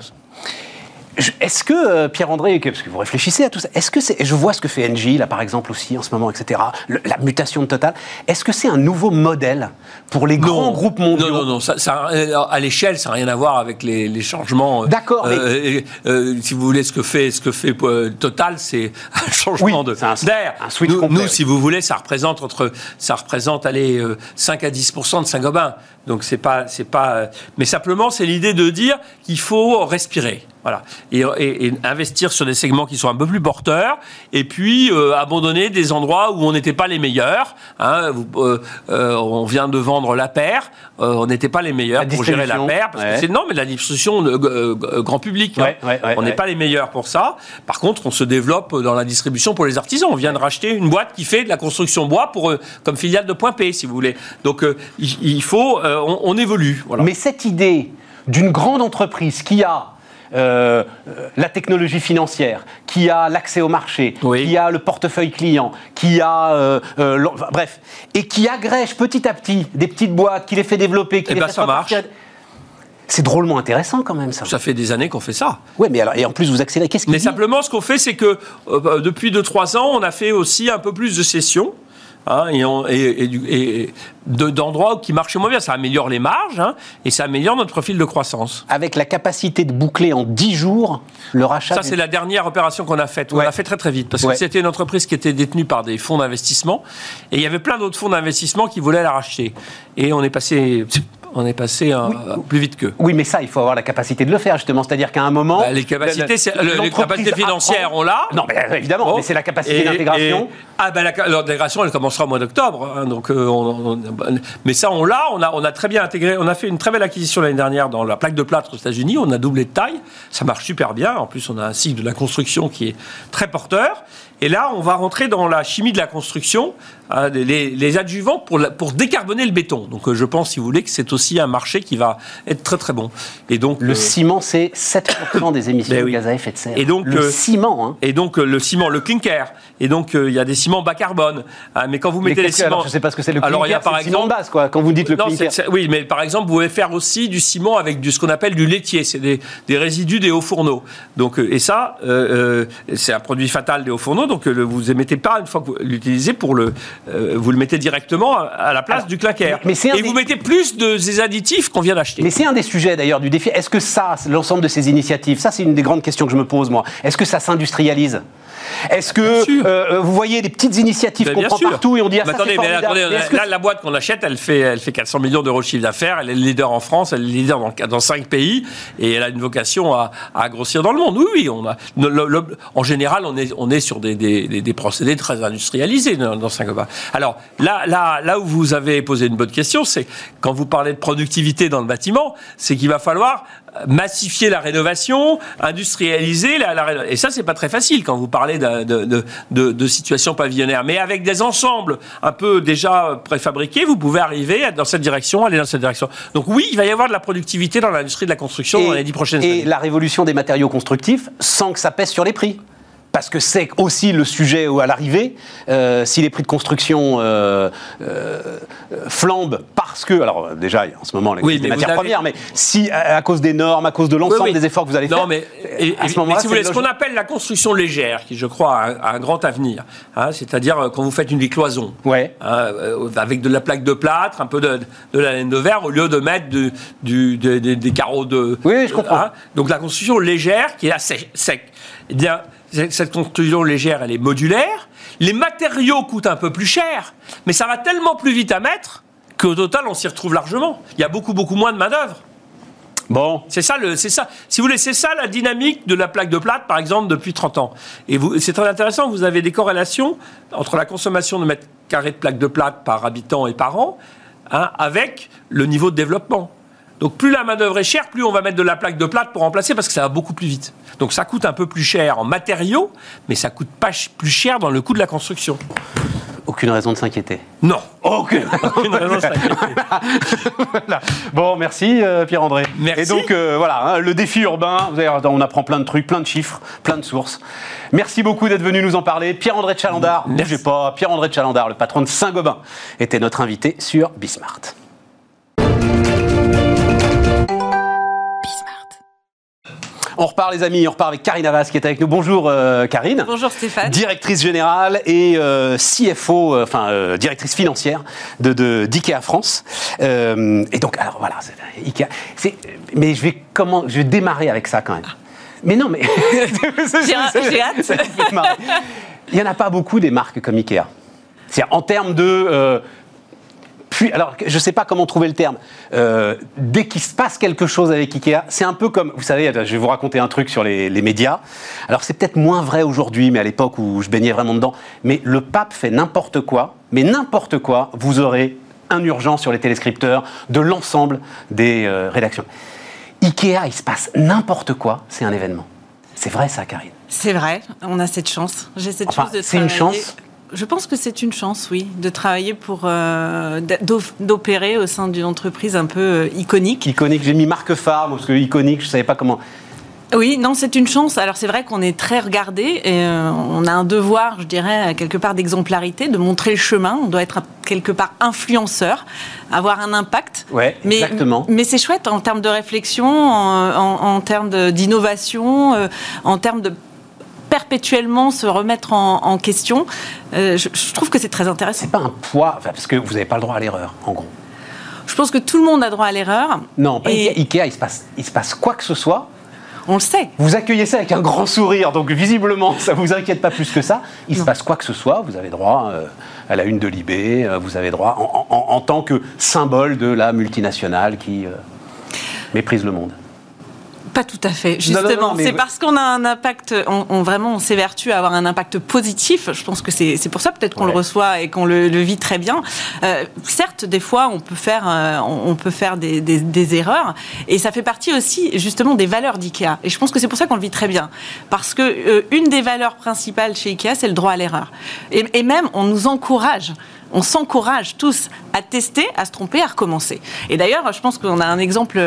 Est-ce que, euh, Pierre-André, parce que vous réfléchissez à tout ça, est-ce que c'est, je vois ce que fait Engie, là par exemple aussi en ce moment, etc., la mutation de Total, est-ce que c'est un nouveau modèle pour les grands groupes mondiaux? Non, non, non, ça, à l'échelle, ça n'a rien à voir avec les, changements. Euh, D'accord. Euh, si vous voulez, ce que fait, ce que fait Total, c'est un changement de d'air. Un switch nous, nous, si vous voulez, ça représente entre, ça représente, allez, 5 à 10% de Saint-Gobain. Donc c'est pas, c'est pas, mais simplement c'est l'idée de dire qu'il faut respirer. Voilà. Et, investir sur des segments qui sont un peu plus porteurs, et puis euh, abandonner des endroits où on n'était pas les meilleurs. Hein. Euh, euh, on vient de vendre la paire, on n'était pas les meilleurs pour gérer la paire, parce que c'est non, mais la distribution grand public. Hein. on n'est pas les meilleurs pour ça. Par contre, on se développe dans la distribution pour les artisans. On vient de racheter une boîte qui fait de la construction bois pour comme filiale de Point P, si vous voulez. Donc il, faut, on, évolue. Mais cette idée d'une grande entreprise qui a euh, la technologie financière, qui a l'accès au marché, qui a le portefeuille client, qui a... Euh, euh, bref, et qui agrège petit à petit des petites boîtes, qui les fait développer, qui et eh les ben, ça marche. C'est drôlement intéressant quand même ça. Ça fait des années qu'on fait ça. Oui, mais alors et en plus vous accélérez. Qu'est-ce Mais simplement, ce qu'on fait, c'est que depuis 2-3 ans, on a fait aussi un peu plus de sessions. Hein, et, d'endroits qui marchent moins bien. Ça améliore les marges hein, et ça améliore notre profil de croissance. Avec la capacité de boucler en 10 jours le rachat. Ça, c'est la dernière opération qu'on a faite. On l'a fait très très vite parce que c'était une entreprise qui était détenue par des fonds d'investissement et il y avait plein d'autres fonds d'investissement qui voulaient la racheter. Et on est passé on est passé euh, plus vite qu'eux. Oui, mais ça, il faut avoir la capacité de le faire, justement. C'est-à-dire qu'à un moment. Bah, les capacités, les capacités financières, on l'a. Non, mais euh, évidemment, mais c'est la capacité d'intégration. Ah, ben l'intégration, elle commencera au mois d'octobre. Hein, donc, euh, mais ça, on l'a. On a, on a très bien intégré. On a fait une très belle acquisition l'année dernière dans la plaque de plâtre aux États-Unis. On a doublé de taille. Ça marche super bien. En plus, on a un cycle de la construction qui est très porteur. Et là, on va rentrer dans la chimie de la construction, hein, les, adjuvants pour, pour décarboner le béton. Donc, je pense, si vous voulez, que c'est aussi un marché qui va être très très bon. Et donc le euh, ciment, c'est 7% des émissions ben de gaz à effet de serre. Et donc le euh, ciment. Hein. Et donc euh, le ciment, le clinker. Et donc il y a des ciments bas carbone. Ah, mais quand vous mettez les ciments, alors, je sais pas ce que c'est le clinker. Alors il y a par exemple ciment de base quoi. Quand vous dites le clinker. oui, mais par exemple vous pouvez faire aussi du ciment avec du, ce qu'on appelle du laitier. C'est des, des, résidus des hauts fourneaux. Donc et ça, c'est un produit fatal des hauts fourneaux. Donc vous émettez pas une fois que vous l'utilisez pour le, vous le mettez directement à la place du clinker. Mais et vous mettez plus de ces additifs qu'on vient d'acheter. Mais c'est un des sujets d'ailleurs du défi. Est-ce que ça, l'ensemble de ces initiatives, ça c'est une des grandes questions que je me pose moi, est-ce que ça s'industrialise? Est-ce que euh, euh, vous voyez des petites initiatives qu'on prend partout et on dit ah, ça, attendez, mais attendez, là, la boîte qu'on achète, elle fait, elle fait 400 millions d'euros de chiffre d'affaires. Elle est leader en France, elle est leader dans, dans 5 pays et elle a une vocation à, à grossir dans le monde. Oui, oui, on a, en général, on est, on est sur des, des, procédés très industrialisés dans, Saint-Gobain. Alors là, là, là où vous avez posé une bonne question, c'est quand vous parlez de productivité dans le bâtiment, c'est qu'il va falloir massifier la rénovation, industrialiser la, la Et ça, c'est pas très facile quand vous parlez de, de, de, de, situation pavillonnaire. Mais avec des ensembles un peu déjà préfabriqués, vous pouvez arriver dans cette direction, aller dans cette direction. Donc oui, il va y avoir de la productivité dans l'industrie de la construction dans les dix prochaines années. Et la révolution des matériaux constructifs sans que ça pèse sur les prix parce que c'est aussi le sujet à l'arrivée. Euh, si les prix de construction euh, euh, flambent parce que, alors déjà en ce moment les, matières premières, mais si à, cause des normes, à cause de l'ensemble des efforts que vous allez faire, mais, à ce moment-là, si vous voulez, ce qu'on appelle la construction légère, qui je crois a, un grand avenir, hein, c'est-à-dire quand vous faites une cloison, ouais. Hein, avec de la plaque de plâtre, un peu de, la laine de verre, au lieu de mettre du, des carreaux de. Oui, je comprends. Hein, donc la construction légère qui est assez sec. Eh bien, cette construction légère, elle est modulaire. Les matériaux coûtent un peu plus cher, mais ça va tellement plus vite à mettre qu'au total, on s'y retrouve largement. Il y a beaucoup, beaucoup moins de main-d'œuvre. Bon. C'est ça, c'est ça. Si vous voulez, c'est ça la dynamique de la plaque de plate, par exemple, depuis 30 ans. Et c'est très intéressant, vous avez des corrélations entre la consommation de mètres carrés de plaque de plate par habitant et par an, hein, avec le niveau de développement. Donc plus la main-d'œuvre est chère, plus on va mettre de la plaque de plate pour remplacer parce que ça va beaucoup plus vite. Donc ça coûte un peu plus cher en matériaux, mais ça coûte pas plus cher dans le coût de la construction. Aucune raison de s'inquiéter. Non. Aucune, raison de s'inquiéter. Bon, merci euh, Pierre-André. Merci. Et donc euh, voilà, hein, le défi urbain, vous on apprend plein de trucs, plein de chiffres, plein de sources. Merci beaucoup d'être venu nous en parler. Pierre-André Chalandard, ne bougez pas, Pierre-André Chalandard, le patron de Saint-Gobain, était notre invité sur Bismart. On repart les amis, on repart avec Karine Havas qui est avec nous. Bonjour euh, Karine. Bonjour Stéphane. Directrice générale et euh, CFO, euh, enfin directrice financière de d'IKEA France. et donc alors voilà, Ikea. Mais je vais comment, je vais démarrer avec ça quand même. Mais non, mais j'ai hâte. Il n'y en a pas beaucoup des marques comme Ikea. C'est en termes de puis, alors, je ne sais pas comment trouver le terme. Euh, dès qu'il se passe quelque chose avec Ikea, c'est un peu comme, vous savez, je vais vous raconter un truc sur les, médias. Alors, c'est peut-être moins vrai aujourd'hui, mais à l'époque où je baignais vraiment dedans. Mais le pape fait n'importe quoi, mais n'importe quoi, vous aurez un urgent sur les téléscripteurs de l'ensemble des euh, rédactions. Ikea, il se passe n'importe quoi, c'est un événement. C'est vrai ça, Karine? C'est vrai, on a cette chance. J'ai cette chance de C'est une chance je pense que c'est une chance, oui, de travailler pour euh, d'opérer au sein d'une entreprise un peu euh, iconique. Iconique, j'ai mis marque phare parce que iconique, je savais pas comment. Oui, non, c'est une chance. Alors c'est vrai qu'on est très regardé et euh, on a un devoir, je dirais, quelque part d'exemplarité, de montrer le chemin. On doit être quelque part influenceur, avoir un impact. Ouais, mais, exactement. Mais c'est chouette en termes de réflexion, en, termes d'innovation, en termes de perpétuellement se remettre en, question. Euh, je, trouve que c'est très intéressant. C'est pas un poids, parce que vous n'avez pas le droit à l'erreur, en gros. Je pense que tout le monde a droit à l'erreur. Non, pas et... Ikea, il se, passe, il se passe quoi que ce soit. On le sait. Vous accueillez ça avec un grand sourire, donc visiblement, ça ne vous inquiète pas plus que ça. Il se passe quoi que ce soit, vous avez droit euh, à la une de Libé, euh, vous avez droit en, tant que symbole de la multinationale qui méprise le monde. Pas tout à fait, justement. C'est parce qu'on a un impact, on, vraiment, on s'évertue à avoir un impact positif. Je pense que c'est pour ça peut-être qu'on le reçoit et qu'on le, vit très bien. Euh, certes, des fois, on peut faire, euh, on peut faire des, des, erreurs, et ça fait partie aussi, justement, des valeurs d'IKEA. Et je pense que c'est pour ça qu'on le vit très bien, parce que euh, une des valeurs principales chez IKEA, c'est le droit à l'erreur. Et, et même, on nous encourage on s'encourage tous à tester, à se tromper, à recommencer. Et d'ailleurs, je pense qu'on a un exemple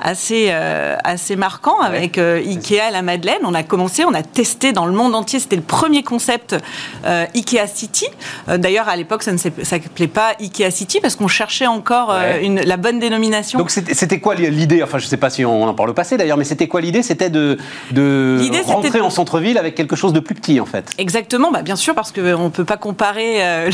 assez, euh, assez marquant avec euh, Ikea à la Madeleine. On a commencé, on a testé dans le monde entier. C'était le premier concept euh, Ikea City. d'ailleurs, à l'époque, ça ne s'appelait pas Ikea City parce qu'on cherchait encore une, la bonne dénomination. Donc c'était quoi l'idée? Enfin, je ne sais pas si on en parle au passé d'ailleurs, mais c'était quoi l'idée? C'était de, de rentrer en centre-ville avec quelque chose de plus petit en fait. Exactement, bah, bien sûr, parce qu'on ne peut pas comparer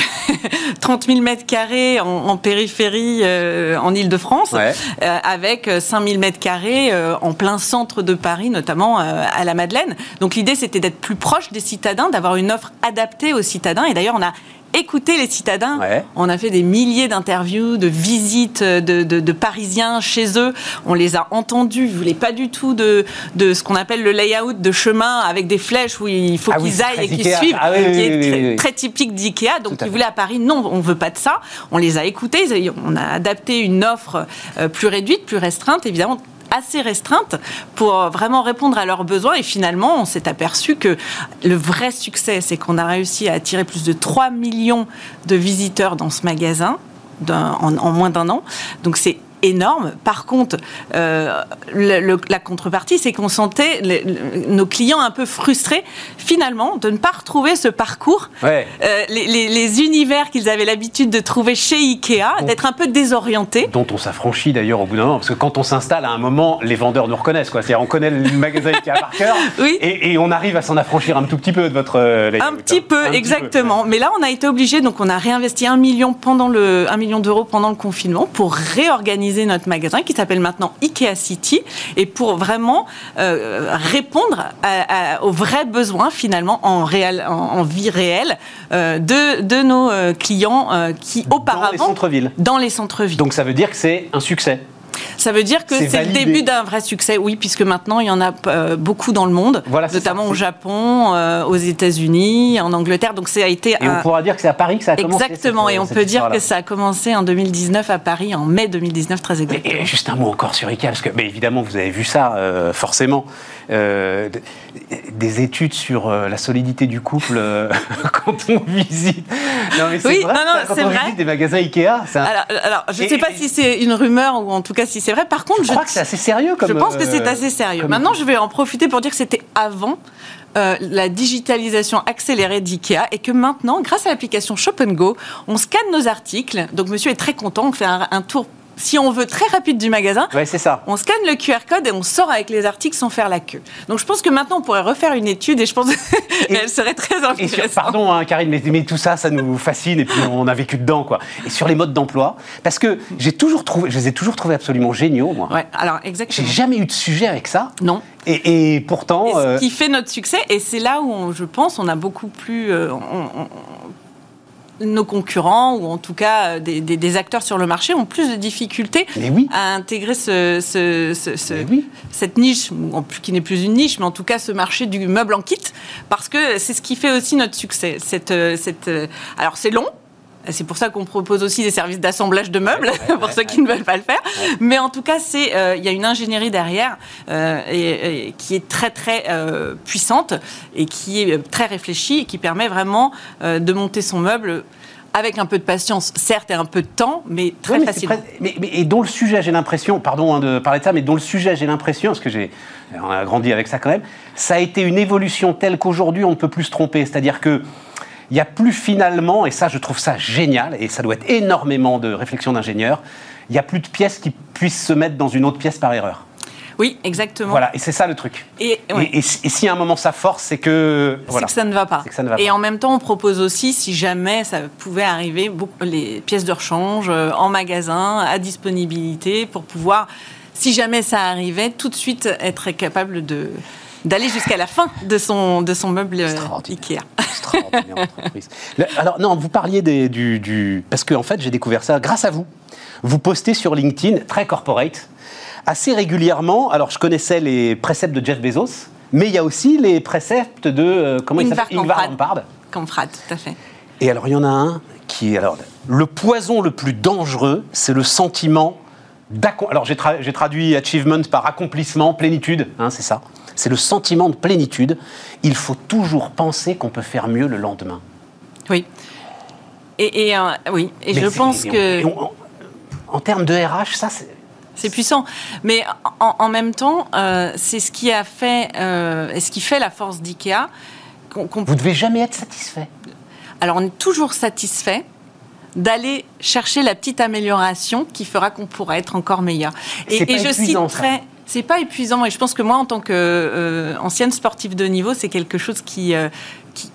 30 000 mètres carrés en, périphérie euh, en Ile-de-France, euh, avec 5 euh, 000 mètres carrés en plein centre de Paris, notamment à la Madeleine. Donc l'idée, c'était d'être plus proche des citadins, d'avoir une offre adaptée aux citadins. Et d'ailleurs, on a écouté les citadins. On a fait des milliers d'interviews, de visites de, Parisiens chez eux. On les a entendus. Ils ne voulaient pas du tout de, de ce qu'on appelle le layout de chemin avec des flèches où il faut ah qu'ils aillent et qu'ils suivent, ah qui est très, typique d'IKEA. Donc ils voulaient à Paris, non, on ne veut pas de ça. On les a écoutés. On a adapté une offre euh, plus réduite, plus restreinte, évidemment assez restreinte pour vraiment répondre à leurs besoins. Et finalement, on s'est aperçu que le vrai succès, c'est qu'on a réussi à attirer plus de 3 millions de visiteurs dans ce magasin. En, en, moins d'un an. Donc c'est énorme. Par contre, euh, la contrepartie, c'est qu'on sentait nos clients un peu frustrés, finalement, de ne pas retrouver ce parcours, euh, les, univers qu'ils avaient l'habitude de trouver chez Ikea, d'être un peu désorientés. Dont on s'affranchit d'ailleurs au bout d'un moment, parce que quand on s'installe à un moment, les vendeurs nous reconnaissent. C'est-à-dire, on connaît le magasin Ikea par cœur, et, on arrive à s'en affranchir un tout petit peu de votre. Euh, un petit peu, exactement. Mais là, on a été obligé, donc on a réinvesti un million pendant le, un million d'euros pendant le confinement pour réorganiser notre magasin qui s'appelle maintenant IKEA City et pour vraiment euh, répondre aux vrais besoins finalement en, réel, en, vie réelle euh, de, de, nos euh, clients qui auparavant... Dans les centres-villes. Dans les centres-villes. Donc ça veut dire que c'est un succès ça veut dire que c'est le début d'un vrai succès, oui, puisque maintenant il y en a euh, beaucoup dans le monde, notamment au Japon, euh, aux États-Unis, en Angleterre. Donc ça a été. Et on pourra dire que c'est à Paris que ça a commencé. Exactement, et on peut dire que ça a commencé en 2019 à Paris, en mai 2019 très exactement. Et, juste un mot encore sur IKEA, parce que mais évidemment vous avez vu ça euh, forcément. des études sur la solidité du couple quand on visite. Non, mais oui, vrai, non, non, quand on vrai. visite des magasins Ikea. Alors, alors, je ne sais pas si c'est une rumeur ou en tout cas si c'est vrai. Par contre, je, crois que c'est assez sérieux. Comme, je pense que c'est euh, assez sérieux. Maintenant, je vais en profiter pour dire que c'était avant. Euh, la digitalisation accélérée d'IKEA et que maintenant, grâce à l'application Shop Go, on scanne nos articles. Donc, monsieur est très content. On fait un tour si on veut très rapide du magasin, ça. on scanne le QR code et on sort avec les articles sans faire la queue. Donc je pense que maintenant on pourrait refaire une étude et je pense qu'elle serait très intéressante. pardon hein, Karine, mais, tout ça, ça nous fascine et puis on a vécu dedans quoi. Et sur les modes d'emploi, parce que j'ai toujours trouvé, je les ai toujours trouvés absolument géniaux moi. Ouais, alors exactement. J'ai jamais eu de sujet avec ça. Non. Et, pourtant. ce euh, qui fait notre succès, et c'est là où je pense on a beaucoup plus, euh, nos concurrents, ou en tout cas euh, des, acteurs sur le marché, ont plus de difficultés à intégrer ce, cette niche, qui n'est plus une niche, mais en tout cas ce marché du meuble en kit, parce que c'est ce qui fait aussi notre succès. Cette, euh, cette, euh, alors c'est long, c'est pour ça qu'on propose aussi des services d'assemblage de meubles, pour ceux qui ne veulent pas le faire. Mais en tout cas, euh, il y a une ingénierie derrière euh, et, qui est très très euh, puissante et qui est très réfléchie et qui permet vraiment de monter son meuble avec un peu de patience, certes, et un peu de temps, mais très facilement. Mais, et dont le sujet, j'ai l'impression, pardon hein, de parler de ça, mais dont le sujet, j'ai l'impression, parce que j'ai, on a grandi avec ça quand même, ça a été une évolution telle qu'aujourd'hui, on ne peut plus se tromper. C'est-à-dire que il n'y a plus finalement, et ça je trouve ça génial, et ça doit être énormément de réflexion d'ingénieur, il n'y a plus de pièces qui puissent se mettre dans une autre pièce par erreur. Oui, exactement. Voilà, et c'est ça le truc. Et, si à un moment ça force, c'est que. C'est que ça ne va pas. et en même temps, on propose aussi, si jamais ça pouvait arriver, les pièces de rechange euh, en magasin, à disponibilité, pour pouvoir, si jamais ça arrivait, tout de suite être capable de d'aller jusqu'à la fin de son, de son meuble euh, Ikea. Extraordinaire entreprise. alors, non, vous parliez des, du, du, Parce qu'en en fait, j'ai découvert ça grâce à vous. Vous postez sur LinkedIn, très corporate, assez régulièrement. Alors, je connaissais les préceptes de Jeff Bezos, mais il y a aussi les préceptes de. Euh, comment il s'appelle? Ingvar Kamprad. Kamprad, tout à fait. Et alors, il y en a un qui est. Alors, le poison le plus dangereux, c'est le sentiment alors j'ai, traduit achievement par accomplissement, plénitude, hein, c'est ça. C'est le sentiment de plénitude. Il faut toujours penser qu'on peut faire mieux le lendemain. Oui. Et, euh, oui, et je pense que. en termes de RH, ça, c'est. C'est puissant, mais en, même temps, euh, c'est ce qui a fait, euh, ce qui fait la force d'IKEA. Vous ne devez jamais être satisfait. Alors on est toujours satisfait, d'aller chercher la petite amélioration qui fera qu'on pourra être encore meilleur. Et, et je citerai. C'est pas épuisant et je pense que moi, en tant qu'ancienne euh, sportive de niveau, c'est quelque chose qui, euh, qui,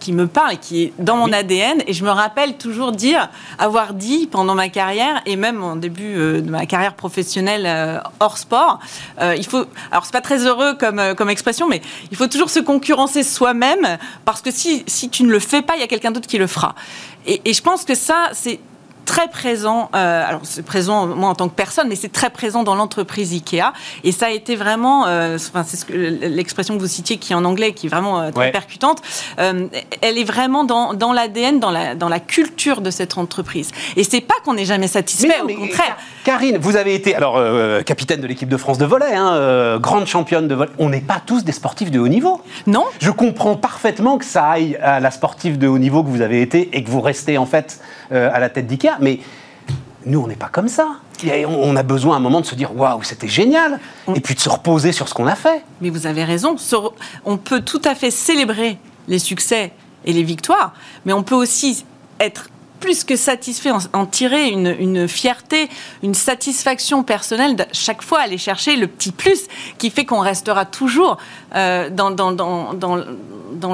qui, me parle et qui est dans mon ADN. Et je me rappelle toujours dire, avoir dit pendant ma carrière et même en début de ma carrière professionnelle hors sport, il faut. Alors c'est pas très heureux comme comme expression, mais il faut toujours se concurrencer soi-même parce que si si tu ne le fais pas, il y a quelqu'un d'autre qui le fera. Et, et je pense que ça c'est très présent, euh, alors c'est présent moi en tant que personne, mais c'est très présent dans l'entreprise Ikea. Et ça a été vraiment, euh, enfin, c'est ce l'expression que vous citiez qui est en anglais, qui est vraiment euh, très percutante, elle est vraiment dans, dans l'ADN, dans la, dans la culture de cette entreprise. Et c'est pas qu'on n'est jamais satisfait, au contraire. Karine, vous avez été alors capitaine de l'équipe de France de volley, hein, grande championne de volley. On n'est pas tous des sportifs de haut niveau. Non. Je comprends parfaitement que ça aille à la sportive de haut niveau que vous avez été et que vous restez en fait à la tête d'Ikea mais nous, on n'est pas comme ça. On a besoin à un moment de se dire waouh, c'était génial, et puis de se reposer sur ce qu'on a fait. Mais vous avez raison. On peut tout à fait célébrer les succès et les victoires, mais on peut aussi être plus que satisfait, en, tirer une, fierté, une satisfaction personnelle, de chaque fois aller chercher le petit plus qui fait qu'on restera toujours euh, dans, dans,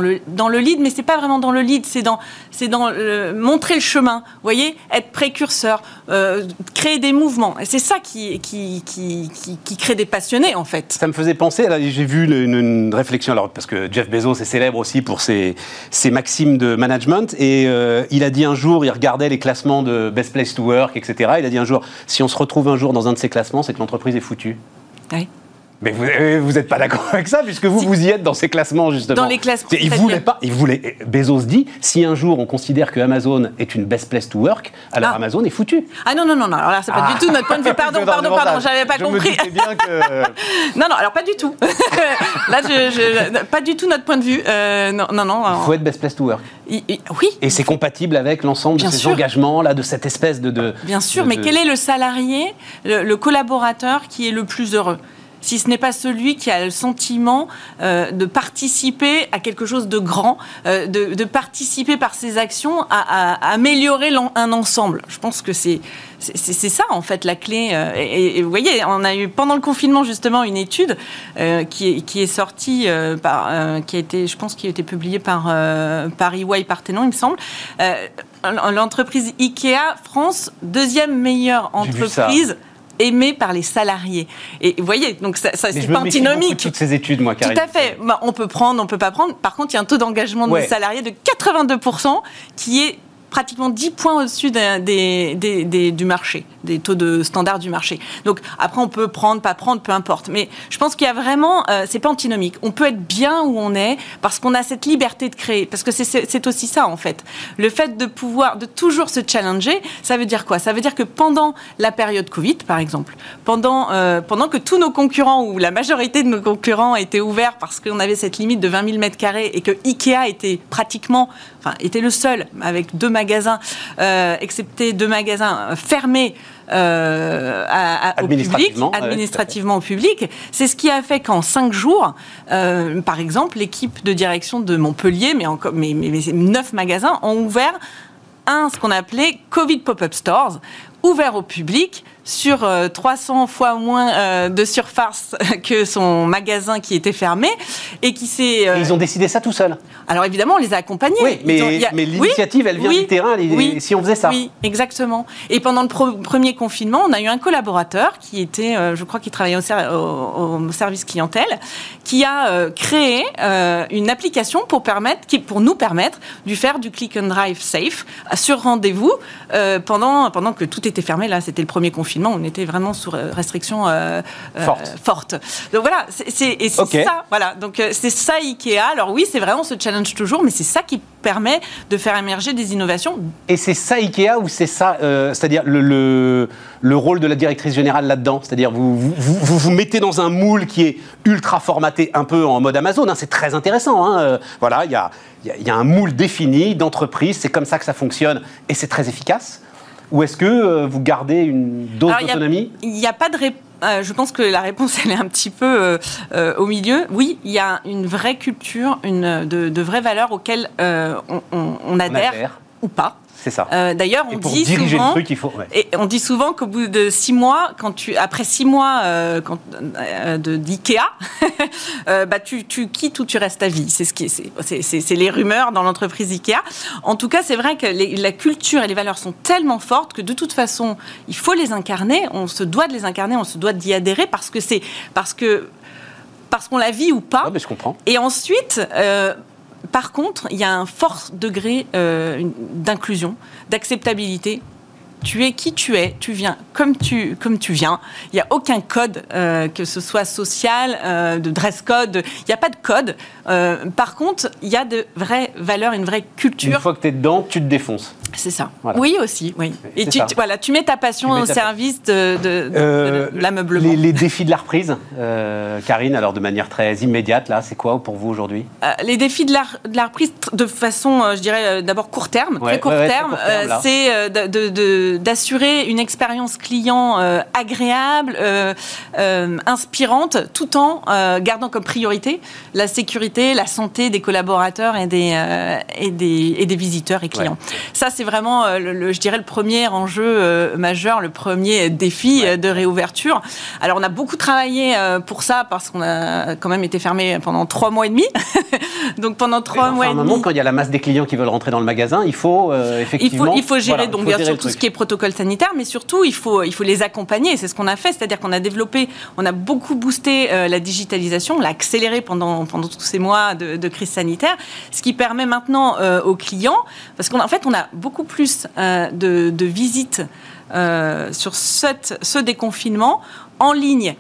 le, dans le lead, mais c'est pas vraiment dans le lead, c'est dans, c'est dans montrer le chemin, vous voyez, être précurseur, euh, créer des mouvements. Et c'est ça qui, qui, qui, qui, crée des passionnés, en fait. Ça me faisait penser, là, j'ai vu une, réflexion, alors, parce que Jeff Bezos est célèbre aussi pour ses, ses maximes de management, et euh, il a dit un jour, il regardait les classements de Best Place to Work, etc. Il a dit un jour, si on se retrouve un jour dans un de ces classements, c'est que l'entreprise est foutue. Oui. Mais vous n'êtes pas d'accord avec ça, puisque vous, vous y êtes dans ces classements, justement. Dans les classements. Il voulait pas, il voulait, Bezos dit, si un jour on considère que Amazon est une best place to work, alors ah. Amazon est foutu. Ah non, non, non, non, alors là, c'est pas du ah. tout notre point de vue. Pardon, pardon, pardon, j'avais pas compris. bien que... non, non, alors pas du tout. là, je, pas du tout notre point de vue. Euh, non, non, non. Il faut être best place to work. oui. Et c'est compatible avec l'ensemble de ces engagements, là, de cette espèce de. de bien sûr, mais quel est le salarié, le collaborateur qui est le plus heureux? Si ce n'est pas celui qui a le sentiment euh, de participer à quelque chose de grand, euh, de, participer par ses actions à, améliorer un ensemble. Je pense que c'est c'est ça en fait la clé. Euh, et, vous voyez, on a eu pendant le confinement justement une étude qui, est, qui est sortie par, qui a été, je pense, qui a été publiée par par EY Parthenon, il me semble. L'entreprise Ikea France, deuxième meilleure entreprise aimé par les salariés. Et vous voyez, donc ça, ça c'est pas antinomique. toutes ces études, moi, Tout à fait. Bah, on peut prendre, on peut pas prendre. Par contre, il y a un taux d'engagement de salariés de 82% qui est pratiquement 10 points au-dessus du marché, des taux de standard du marché. Donc après, on peut prendre, pas prendre, peu importe. Mais je pense qu'il y a vraiment, euh, c'est pas antinomique. On peut être bien où on est parce qu'on a cette liberté de créer. Parce que c'est aussi ça, en fait. Le fait de pouvoir, de toujours se challenger, ça veut dire quoi? Ça veut dire que pendant la période Covid, par exemple, pendant, euh, pendant que tous nos concurrents, ou la majorité de nos concurrents étaient ouverts parce qu'on avait cette limite de 20 000 mètres carrés et que Ikea était pratiquement, enfin, était le seul avec deux magasins, euh, excepté deux magasins fermés euh, au public, administrativement au public. C'est ce qui a fait qu'en cinq jours, euh, par exemple, l'équipe de direction de Montpellier, mais, encore, mais, mais, neuf magasins, ont ouvert un, ce qu'on appelait Covid Pop-up Stores, ouvert au public sur 300 euh, fois moins euh, de surface que son magasin qui était fermé et qui s'est. Euh, ils ont décidé ça tout seuls. Alors évidemment, on les a accompagnés. Oui, mais, mais l'initiative, elle vient du terrain. oui, si on faisait ça. Oui, exactement. Et pendant le premier confinement, on a eu un collaborateur qui était, je crois, qui travaillait au, service clientèle, qui a créé une application pour permettre, qui, pour nous permettre de faire du click and drive safe sur rendez-vous pendant pendant que tout était fermé. Là, c'était le premier confinement on était vraiment sous restriction euh, euh, forte. Donc voilà, c'est ça. Voilà, donc euh, c'est ça Ikea. Alors oui, c'est vrai, on se challenge toujours, mais c'est ça qui permet de faire émerger des innovations. Et c'est ça Ikea ou c'est ça, c'est-à-dire le, le, rôle de la directrice générale là-dedans? C'est-à-dire vous vous, vous vous, mettez dans un moule qui est ultra formaté, un peu en mode Amazon. Hein, c'est très intéressant. Hein, voilà, il y a, y a un moule défini d'entreprise. C'est comme ça que ça fonctionne et c'est très efficace. Ou est-ce que euh, vous gardez une dose d'autonomie Il n'y a, pas de réponse. Euh, je pense que la réponse, elle est un petit peu euh, au milieu. Oui, il y a une vraie culture, une, de, vraies valeurs auxquelles on, adhère, ou pas. C'est ça. D'ailleurs, on dit souvent, truc. Et on dit souvent qu'au bout de six mois, quand tu, après six mois quand, de d'IKEA, bah tu, tu, quittes ou tu restes à vie. C'est ce qui, c'est les rumeurs dans l'entreprise IKEA. En tout cas, c'est vrai que la culture et les valeurs sont tellement fortes que de toute façon, il faut les incarner. On se doit de les incarner, on se doit d'y adhérer parce que c'est parce que parce qu'on la vit ou pas. mais je comprends. Et ensuite. Euh, par contre, il y a un fort degré euh, d'inclusion, d'acceptabilité tu es qui tu es, tu viens comme tu, comme tu viens. Il n'y a aucun code, euh, que ce soit social, euh, de dress code, il n'y a pas de code. Par contre, il y a de vraies valeurs, une vraie culture. Une fois que tu es dedans, tu te défonces. C'est ça. Oui, aussi. Oui. Et tu, voilà, tu mets ta passion au service de, de, l'ameublement. Les, les, défis de la reprise, Karine, alors de manière très immédiate, là, c'est quoi pour vous aujourd'hui? Les défis de la, reprise, de façon, je dirais, d'abord court terme, très court terme, c'est d'assurer une expérience client euh, agréable, euh, euh, inspirante, tout en gardant comme priorité la sécurité, la santé des collaborateurs et des, et des, et des visiteurs et clients. Ça, c'est vraiment, le, je dirais, le premier enjeu majeur, le premier défi de réouverture. Alors, on a beaucoup travaillé pour ça parce qu'on a quand même été fermé pendant trois mois et demi. donc, pendant trois mois et demi. quand il y a la masse des clients qui veulent rentrer dans le magasin, il faut effectivement. Il faut, il faut gérer, donc, bien sûr, tout ce qui est protocole sanitaire, mais surtout, il faut, il faut les accompagner. C'est ce qu'on a fait, c'est-à-dire qu'on a développé, on a beaucoup boosté euh, la digitalisation, on l'a accéléré pendant, pendant tous ces mois de, crise sanitaire, ce qui permet maintenant euh, aux clients, parce qu'en fait, on a beaucoup plus euh, de, visites sur cette, ce déconfinement en ligne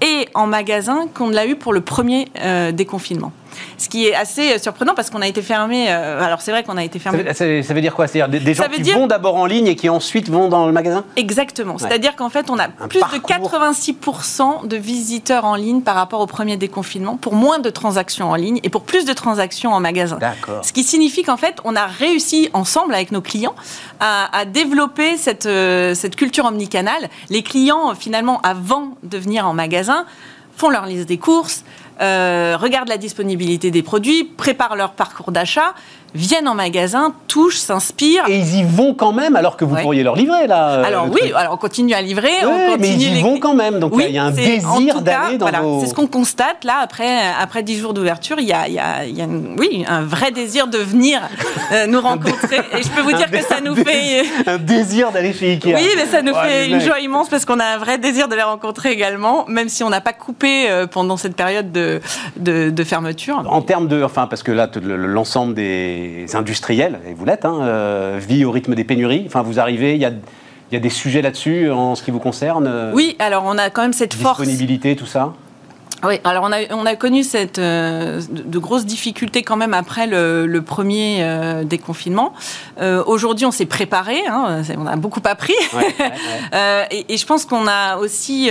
et en magasin qu'on l'a eu pour le premier déconfinement. Ce qui est assez euh, surprenant parce qu'on a été fermé. Euh, alors c'est vrai qu'on a été fermé. Ça, veut dire quoi? C'est-à-dire des, gens qui vont d'abord en ligne et qui ensuite vont dans le magasin? Exactement. C'est-à-dire qu'en fait on a plus de 86% de visiteurs en ligne par rapport au premier déconfinement pour moins de transactions en ligne et pour plus de transactions en magasin. D'accord. Ce qui signifie qu'en fait on a réussi ensemble avec nos clients à, développer cette, euh, cette culture omnicanale. Les clients finalement avant de venir en magasin font leur liste des courses, euh, regardent la disponibilité des produits, préparent leur parcours d'achat, viennent en magasin, touchent, s'inspirent. Et ils y vont quand même, alors que vous pourriez leur livrer, là. Euh, alors oui, alors on continue à livrer. on continue mais ils y vont quand même, donc il y a un désir d'aller dans voilà, C'est ce qu'on constate, là, après, après 10 jours d'ouverture, il y a, y a, y a oui, un vrai désir de venir euh, nous rencontrer. Et je peux vous dire que ça nous fait... un désir d'aller chez Ikea. Oui, mais ça nous fait une joie immense, parce qu'on a un vrai désir de les rencontrer également, même si on n'a pas coupé euh, pendant cette période de, de, de fermeture. En termes de... Enfin, parce que là, l'ensemble des industriels, et vous l'êtes, hein, euh, vie au rythme des pénuries. Enfin, vous arrivez, il y a, y a, des sujets là-dessus en ce qui vous concerne euh, Oui, alors on a quand même cette force. Disponibilité, tout ça oui, alors on a, on a connu cette, euh, de grosses difficultés quand même après le, premier déconfinement. Aujourd'hui, on s'est préparé, hein, on a beaucoup appris. et, et, je pense qu'on a aussi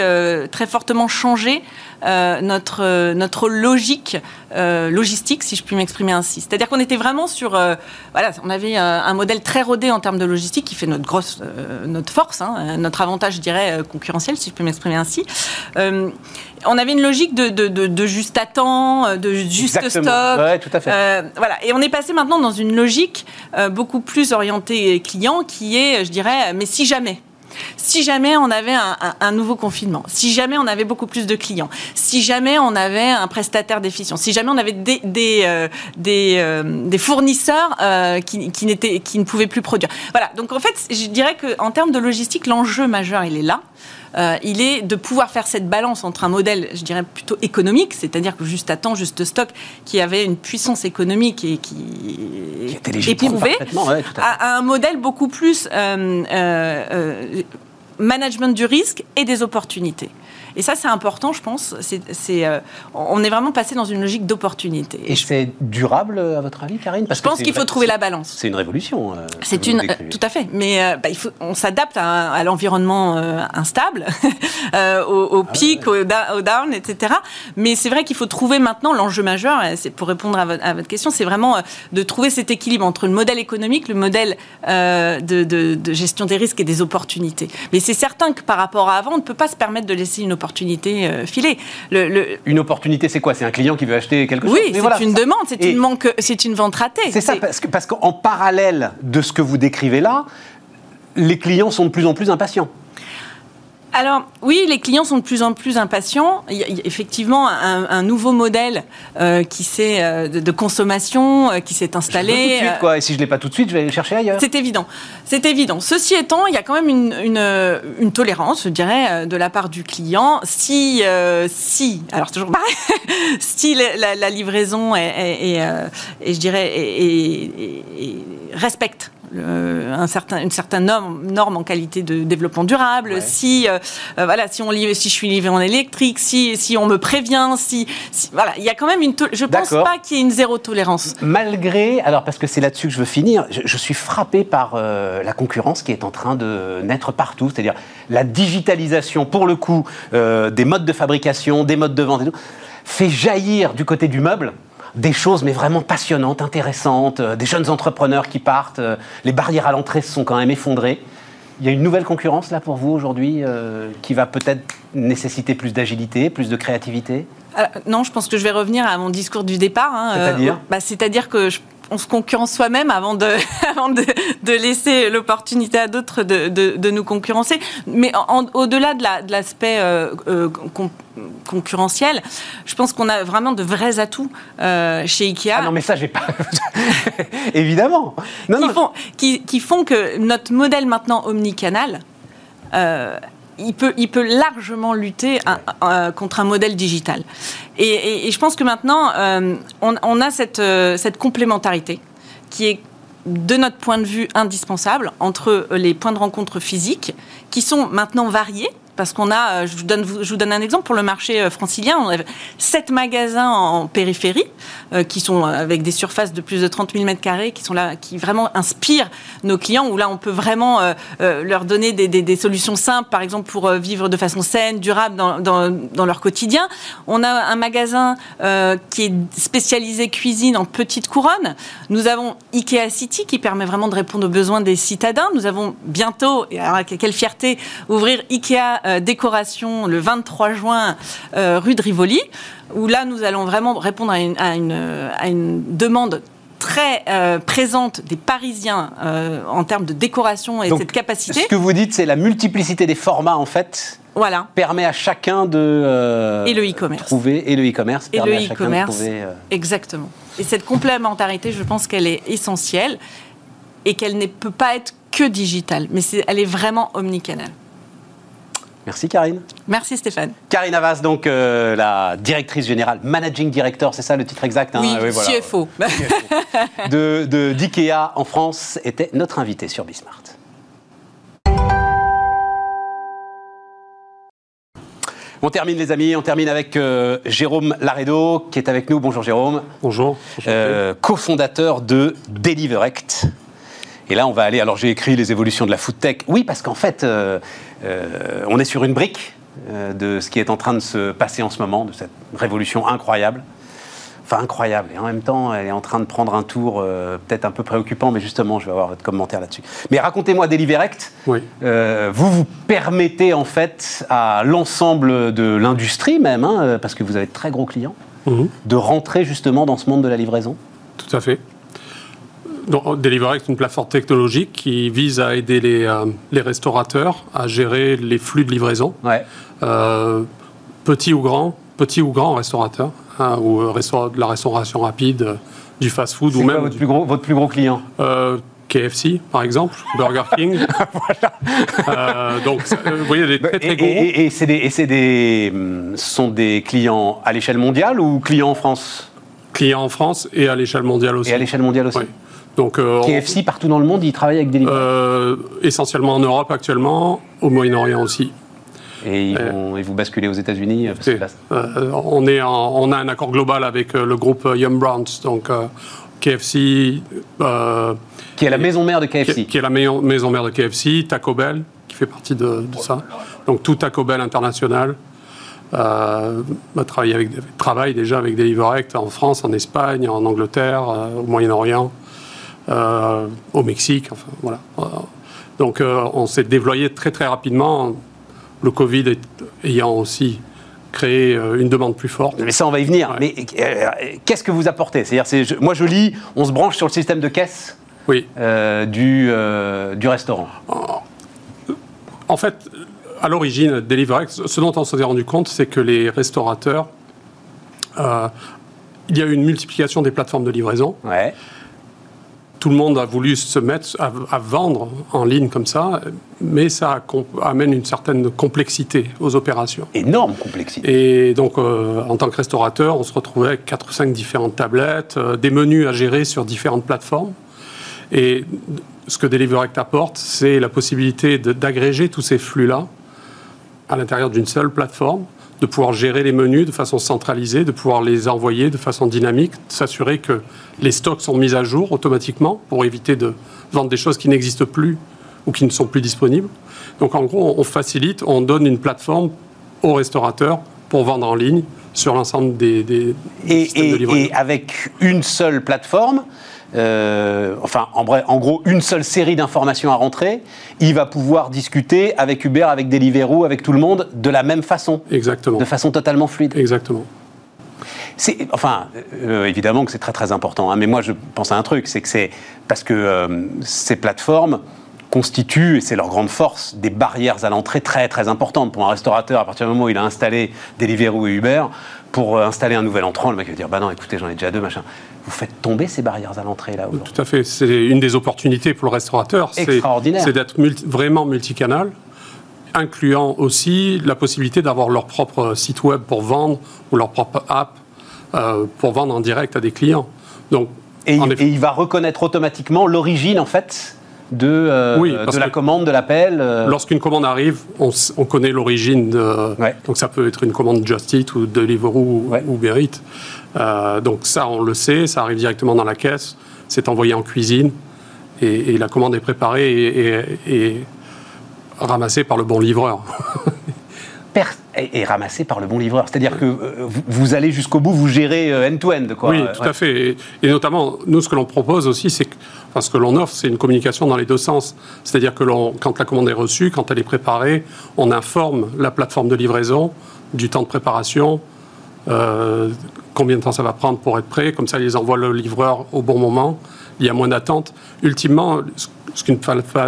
très fortement changé euh, notre, notre logique euh, logistique, si je puis m'exprimer ainsi. C'est-à-dire qu'on était vraiment sur... Euh, voilà, on avait un, modèle très rodé en termes de logistique qui fait notre grosse... notre force, hein, notre avantage, je dirais, concurrentiel, si je peux m'exprimer ainsi on avait une logique de, de, juste à temps, de juste stock. Ouais, tout à fait. voilà. Et on est passé maintenant dans une logique beaucoup plus orientée client qui est, je dirais, mais si jamais. Si jamais on avait un, nouveau confinement, si jamais on avait beaucoup plus de clients, si jamais on avait un prestataire déficient, si jamais on avait des, euh, euh, fournisseurs euh, qui, qui, qui ne pouvaient plus produire. Voilà, donc en fait, je dirais qu'en termes de logistique, l'enjeu majeur, il est là. Euh, il est de pouvoir faire cette balance entre un modèle, je dirais plutôt économique, c'est-à-dire que juste à temps, juste stock, qui avait une puissance économique et qui, qui éprouvée, à, un modèle beaucoup plus euh, euh, management du risque et des opportunités. Et ça, c'est important, je pense. C'est, euh, on est vraiment passé dans une logique d'opportunité. Et c'est durable, à votre avis, Karine? Parce Je pense qu'il faut trouver la balance. C'est une révolution. Euh, c'est une, tout à fait. Mais euh, bah, il faut, on s'adapte à, l'environnement instable, au, ah pic, au, down, etc. Mais c'est vrai qu'il faut trouver maintenant l'enjeu majeur. C'est pour répondre à votre, question, c'est vraiment de trouver cet équilibre entre le modèle économique, le modèle de, de gestion des risques et des opportunités. Mais c'est certain que par rapport à avant, on ne peut pas se permettre de laisser une opportunité opportunité filée. Une opportunité, c'est quoi? C'est un client qui veut acheter quelque chose? Oui, c'est une demande, c'est une, manque, une vente ratée. C'est ça, parce qu'en parce qu'en parallèle de ce que vous décrivez là, les clients sont de plus en plus impatients. Alors oui, les clients sont de plus en plus impatients. Il y a effectivement un, nouveau modèle euh, qui euh, de, consommation euh, qui s'est installé. tout de suite, quoi. Et si je l'ai pas tout de suite, je vais aller le chercher ailleurs. C'est évident. C'est évident. Ceci étant, il y a quand même une, tolérance, je dirais, de la part du client. Si, si, alors toujours pareil, si la, livraison est, je dirais, respecte un certain, une certaine norme, norme en qualité de développement durable, si, euh, euh, voilà, si, on, si je suis livré en électrique, si, si on me prévient, si, voilà, il y a quand même une. Je ne pense pas qu'il y ait une zéro tolérance. Malgré, alors parce que c'est là-dessus que je veux finir, je, suis frappé par euh, la concurrence qui est en train de naître partout, c'est-à-dire la digitalisation, pour le coup, des modes de fabrication, des modes de vente et tout, fait jaillir du côté du meuble des choses mais vraiment passionnantes, intéressantes, euh, des jeunes entrepreneurs qui partent, euh, les barrières à l'entrée se sont quand même effondrées. Il y a une nouvelle concurrence là pour vous aujourd'hui euh, qui va peut-être nécessiter plus d'agilité, plus de créativité? Non, je pense que je vais revenir à mon discours du départ. Hein, C'est-à-dire? bah, C'est-à-dire que on se concurrence soi-même avant de, de, laisser l'opportunité à d'autres de, de, nous concurrencer. Mais au-delà de l'aspect concurrentiel. Je pense qu'on a vraiment de vrais atouts euh, chez Ikea. Ah non, mais ça, j'ai pas. Évidemment. Non, qui, Font, qui, font que notre modèle maintenant omnicanal. Euh, il peut, largement lutter contre un modèle digital. Et, je pense que maintenant, euh, on, a cette complémentarité qui est de notre point de vue indispensable entre les points de rencontre physiques qui sont maintenant variés parce qu'on a, euh, je vous, donne, un exemple pour le marché euh, francilien, on a sept magasins en périphérie euh, qui sont avec des surfaces de plus de 30 000 mètres carrés, qui sont là, qui vraiment inspirent nos clients, où là on peut vraiment leur donner des, solutions simples, par exemple pour vivre de façon saine, durable dans, dans, leur quotidien. On a un magasin qui est spécialisé cuisine en petite couronne. Nous avons Ikea City qui permet vraiment de répondre aux besoins des citadins. Nous avons bientôt, et alors quelle fierté, ouvrir Ikea euh, décoration le 23 juin euh, rue de Rivoli, où là nous allons vraiment répondre à une, à une, demande très euh, présente des Parisiens en termes de décoration et cette capacité. Ce que vous dites, c'est la multiplicité des formats en fait. Voilà. Permet à chacun de et le e-commerce. trouver et le e-commerce et le e-commerce exactement. Et cette complémentarité, je pense qu'elle est essentielle et qu'elle ne peut pas être que digitale, mais elle est vraiment omnicanale. Merci Karine. Merci Stéphane. Karine Avas, donc euh, la directrice générale, managing director, c'est ça le titre exact hein Oui, CFO. de d'IKEA en France, était notre invité sur Bismart. On termine les amis, on termine avec euh, Jérôme Laredo qui est avec nous. Bonjour Jérôme. Bonjour. Euh, cofondateur de Deliverect. Et là, on va aller. Alors, j'ai écrit les évolutions de la food tech. Oui, parce qu'en fait, euh, on est sur une brique euh, de ce qui est en train de se passer en ce moment, de cette révolution incroyable. Enfin, incroyable. Et en même temps, elle est en train de prendre un tour peut-être un peu préoccupant, mais justement, je vais avoir votre commentaire là-dessus. Mais racontez-moi Deliverect. Oui. vous vous permettez, en fait, à l'ensemble de l'industrie même, hein, parce que vous avez de très gros clients, mhm. de rentrer justement dans ce monde de la livraison? Tout à fait. Donc, Delivery est une plateforme technologique qui vise à aider les, euh, les restaurateurs à gérer les flux de livraison. Ouais. Euh, petits ou grands, petits ou grands restaurateurs, hein, ou euh, de la restauration rapide, du fast-food ou même. votre, plus gros, votre plus gros client? KFC, par exemple, Burger King. voilà. donc, vous voyez, des très, très gros. Et, et, c'est des, hum, sont des clients à l'échelle mondiale ou clients en France? Clients en France et à l'échelle mondiale aussi. Et à l'échelle mondiale aussi. Donc, euh, KFC, partout dans le monde, ils travaillent avec des euh, Essentiellement en Europe actuellement, au Moyen-Orient aussi. Et ils, vont, vous basculez aux États-Unis euh, on, est on a un accord global avec le groupe Yum Brands, donc KFC. qui est la maison mère de KFC. Qui, est la maison mère de KFC, Taco Bell, qui fait partie de, ça. Donc tout Taco Bell international. Euh, travaille, avec, travaille déjà avec Deliverect en France, en Espagne, en Angleterre, au Moyen-Orient. Euh, au Mexique. Enfin, voilà. Euh, donc euh, on s'est déployé très très rapidement le Covid ayant aussi créé une demande plus forte. Mais ça, on va y venir. Mais qu'est-ce que vous apportez? C'est-à-dire, moi, je lis, on se branche sur le système de caisse oui. du, du restaurant. En fait, à l'origine, DeliverX, ce dont on s'est rendu compte, c'est que les restaurateurs, il y a eu une multiplication des plateformes de livraison. Ouais. Tout le monde a voulu se mettre à, vendre en ligne comme ça, mais ça amène une certaine complexité aux opérations. Énorme complexité. Et donc, euh, en tant que restaurateur, on se retrouvait avec 4 ou 5 différentes tablettes, euh, des menus à gérer sur différentes plateformes. Et ce que DeliverX apporte, c'est la possibilité d'agréger tous ces flux-là à l'intérieur d'une seule plateforme, de pouvoir gérer les menus de façon centralisée, de pouvoir les envoyer de façon dynamique, s'assurer que les stocks sont mis à jour automatiquement pour éviter de vendre des choses qui n'existent plus ou qui ne sont plus disponibles. Donc en gros, on facilite, on donne une plateforme aux restaurateurs pour vendre en ligne sur l'ensemble des, des, systèmes de livraison. Et avec une seule plateforme, euh, enfin, en, en, gros, une seule série d'informations à rentrer, il va pouvoir discuter avec Uber, avec Deliveroo, avec tout le monde de la même façon. Exactement. De façon totalement fluide. Exactement. Enfin, euh, évidemment que c'est très très important, hein, mais moi je pense à un truc, c'est que c'est parce que euh, ces plateformes constituent, et c'est leur grande force, des barrières à l'entrée très très importantes pour un restaurateur. À partir du moment où il a installé Deliveroo et Uber, pour installer un nouvel entrant, le mec va dire bah non, écoutez, j'en ai déjà deux, machin vous faites tomber ces barrières à l'entrée là Tout à fait. C'est une des opportunités pour le restaurateur. Extraordinaire. C'est d'être vraiment multicanal, incluant aussi la possibilité d'avoir leur propre site web pour vendre ou leur propre app euh, pour vendre en direct à des clients. Donc, et, il va reconnaître automatiquement l'origine en fait de, euh, de la commande, de l'appel euh. Lorsqu'une commande arrive, on, connaît l'origine. Donc ça peut être une commande Just Eat ou Deliveroo ou Uber Eats. Euh, donc ça, on le sait, ça arrive directement dans la caisse, c'est envoyé en cuisine et, la commande est préparée et, ramassée par le bon livreur. et, ramassée par le bon livreur. C'est-à-dire que vous, allez jusqu'au bout, vous gérez end-to-end. -end, oui, tout à fait. Et, notamment, nous, ce que l'on propose aussi, c'est que enfin, ce que l'on offre, c'est une communication dans les deux sens. C'est-à-dire que quand la commande est reçue, quand elle est préparée, on informe la plateforme de livraison du temps de préparation, euh, combien de temps ça va prendre pour être prêt, comme ça ils envoient le livreur au bon moment, il y a moins d'attente. Ultimement, ce qu'une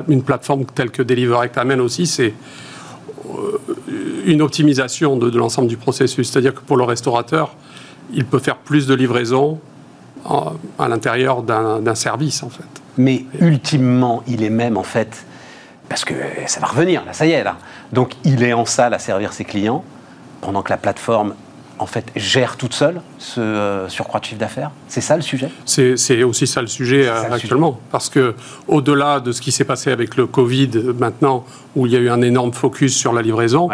une plateforme telle que DeliverAct amène aussi, c'est euh, une optimisation de, l'ensemble du processus. C'est-à-dire que pour le restaurateur, il peut faire plus de livraisons à l'intérieur d'un service, en fait. Mais ultimement, il est même, en fait, parce que ça va revenir, là, ça y est, là. Donc, il est en salle à servir ses clients, pendant que la plateforme en fait, gère toute seule ce euh, surcroît de chiffre d'affaires C'est ça le sujet? C'est aussi ça le sujet euh, actuellement. Parce que au-delà de ce qui s'est passé avec le Covid maintenant, où il y a eu un énorme focus sur la livraison,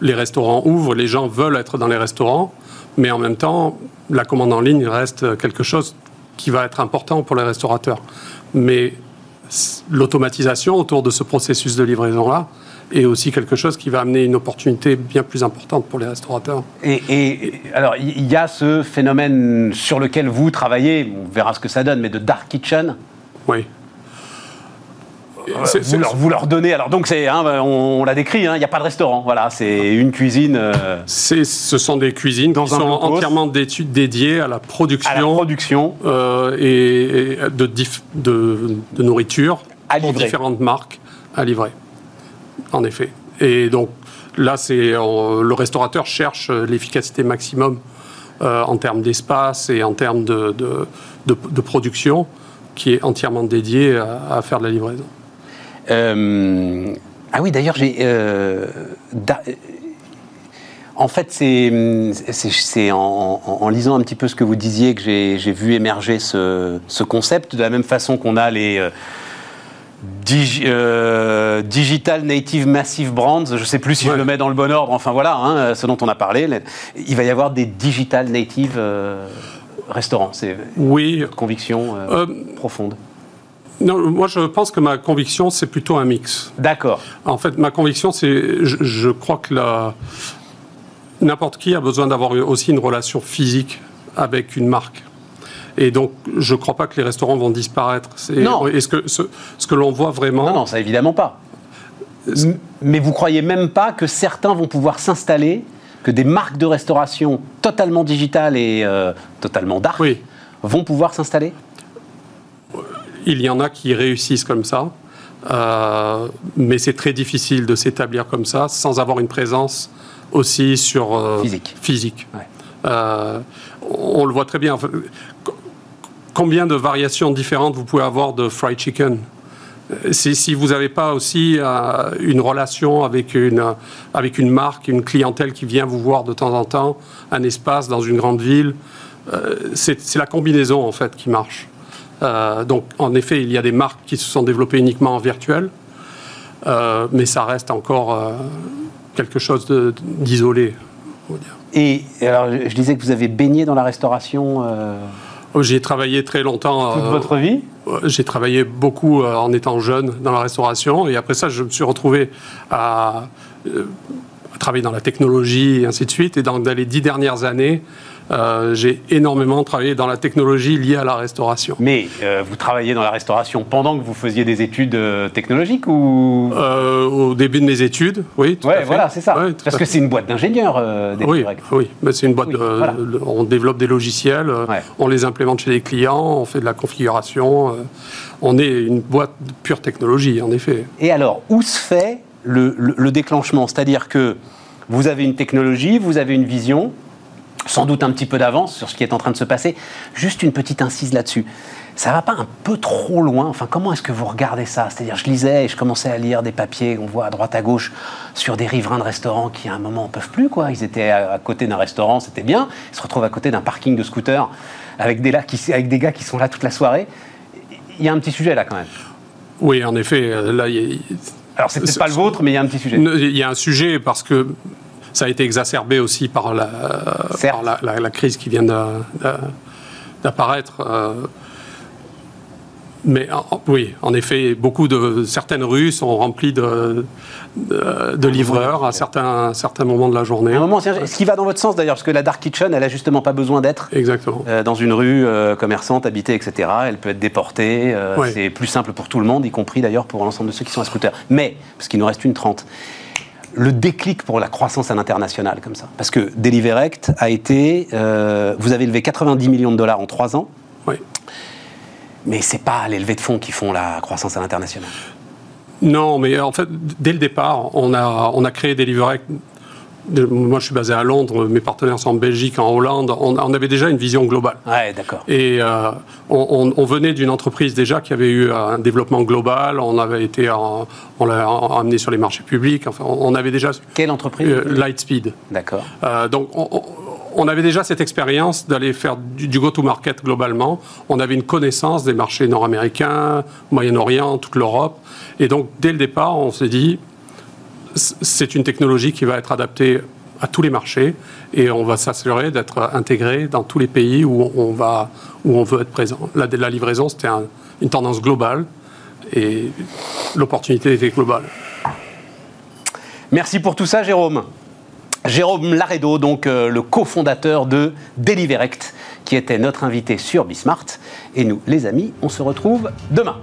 les restaurants ouvrent, les gens veulent être dans les restaurants, mais en même temps, la commande en ligne reste quelque chose qui va être important pour les restaurateurs. Mais l'automatisation autour de ce processus de livraison-là, et aussi quelque chose qui va amener une opportunité bien plus importante pour les restaurateurs. Et, alors, il y a ce phénomène sur lequel vous travaillez, on verra ce que ça donne, mais de dark kitchen? Oui. Vous, leur, vous, leur, donnez. Alors donc c'est, hein, on, l'a décrit, hein, il n'y a pas de restaurant. Voilà, c'est une cuisine. Euh, ce sont des cuisines qui sont entièrement dédiées à la production, à la production euh, et, de, de, de, nourriture à pour différentes marques à livrer en effet. Et donc là, c'est le restaurateur cherche l'efficacité maximum euh, en termes d'espace et en termes de, de, production qui est entièrement dédié à, faire de la livraison. Euh, ah oui, d'ailleurs, j'ai. Euh, en fait, c'est en, en, lisant un petit peu ce que vous disiez que j'ai vu émerger ce, ce, concept, de la même façon qu'on a les euh, digital Native Massive Brands, je ne sais plus si je le mets dans le bon ordre, enfin voilà, hein, ce dont on a parlé. Il va y avoir des Digital Native euh, restaurants. C'est oui. une conviction euh, profonde. Non, moi je pense que ma conviction c'est plutôt un mix. D'accord. En fait, ma conviction c'est, je, je, crois que n'importe qui a besoin d'avoir aussi une relation physique avec une marque. Et donc, je ne crois pas que les restaurants vont disparaître. Non. Est-ce que ce, que l'on voit vraiment Non, non, ça évidemment pas. Mais vous croyez même pas que certains vont pouvoir s'installer, que des marques de restauration totalement digitales et euh, totalement dark vont pouvoir s'installer? Il y en a qui réussissent comme ça. Euh, mais c'est très difficile de s'établir comme ça sans avoir une présence aussi sur euh, physique. physique. on le voit très bien. Combien de variations différentes vous pouvez avoir de fried chicken? Si vous n'avez pas aussi euh, une relation avec une, avec une marque, une clientèle qui vient vous voir de temps en temps, un espace dans une grande ville, euh, c'est la combinaison en fait qui marche. Euh, donc en effet, il y a des marques qui se sont développées uniquement en virtuel, mais ça reste encore quelque chose d'isolé. Et alors, je disais que vous avez baigné dans la restauration. Oh, j'ai travaillé très longtemps. Toute votre vie? j'ai travaillé beaucoup euh, en étant jeune dans la restauration et après ça, je me suis retrouvé à, euh, travailler dans la technologie et ainsi de suite. Et dans, les dix dernières années, euh, j'ai énormément travaillé dans la technologie liée à la restauration. Mais vous travailliez dans la restauration pendant que vous faisiez des études technologiques ou? Au début de mes études, oui. Tout voilà, c'est ça. Parce que c'est une boîte d'ingénieurs. oui, oui. c'est une boîte. on développe des logiciels, on les implémente chez les clients, on fait de la configuration. on est une boîte de pure technologie, en effet. Et alors, où se fait le déclenchement? C'est-à-dire que vous avez une technologie, vous avez une vision, sans doute un petit peu d'avance sur ce qui est en train de se passer. Juste une petite incise là-dessus. Ça va pas un peu trop loin Enfin, comment est-ce que vous regardez ça? C'est-à-dire, je lisais et je commençais à lire des papiers qu'on voit à droite à gauche sur des riverains de restaurants qui, à un moment, ne peuvent plus. Quoi. Ils étaient à, côté d'un restaurant, c'était bien. Ils se retrouvent à côté d'un parking de scooter avec des, là, qui, avec des gars qui sont là toute la soirée. Il y a un petit sujet là, quand même. Oui, en effet. Là, Alors, c'est peut-être pas le vôtre, mais il y a un petit sujet. Il y a un sujet parce que ça a été exacerbé aussi par la, la, crise qui vient d'apparaître. Euh, mais oui, en effet, beaucoup de certaines rues sont remplies de, de, livreurs à certains, certains moments de la journée. Un moment, ce qui va dans votre sens d'ailleurs, parce que la dark kitchen, elle a justement pas besoin d'être euh, dans une rue euh, commerçante, habitée, etc. Elle peut être déportée. C'est plus simple pour tout le monde, y compris d'ailleurs pour l'ensemble de ceux qui sont à scooter. Mais parce qu'il nous reste une trente le déclic pour la croissance à l'international comme ça Parce que Deliverect a été, euh, vous avez levé 90 millions de dollars en trois ans. Oui. Mais c'est pas les levées de fonds qui font la croissance à l'international. Non, mais en fait, dès le départ, on a, on a créé Deliverect moi, je suis basé à Londres, mes partenaires sont en Belgique, en Hollande. On, avait déjà une vision globale. Ouais, d'accord. Et euh, on, venait d'une entreprise déjà qui avait eu un développement global. On avait été, on l'a amené sur les marchés publics. Enfin, on avait déjà. Quelle entreprise euh, Lightspeed. D'accord. Euh, donc, on, avait déjà cette expérience d'aller faire du, du go-to-market globalement. On avait une connaissance des marchés nord-américains, Moyen-Orient, toute l'Europe. Et donc, dès le départ, on s'est dit c'est une technologie qui va être adaptée à tous les marchés et on va s'assurer d'être intégré dans tous les pays où on, veut être présent. La, la livraison, c'était une tendance globale et l'opportunité était globale. Merci pour tout ça, Jérôme. Jérôme Laredo, donc euh, le cofondateur de Deliverect, qui était notre invité sur Bismart. Et nous, les amis, on se retrouve demain.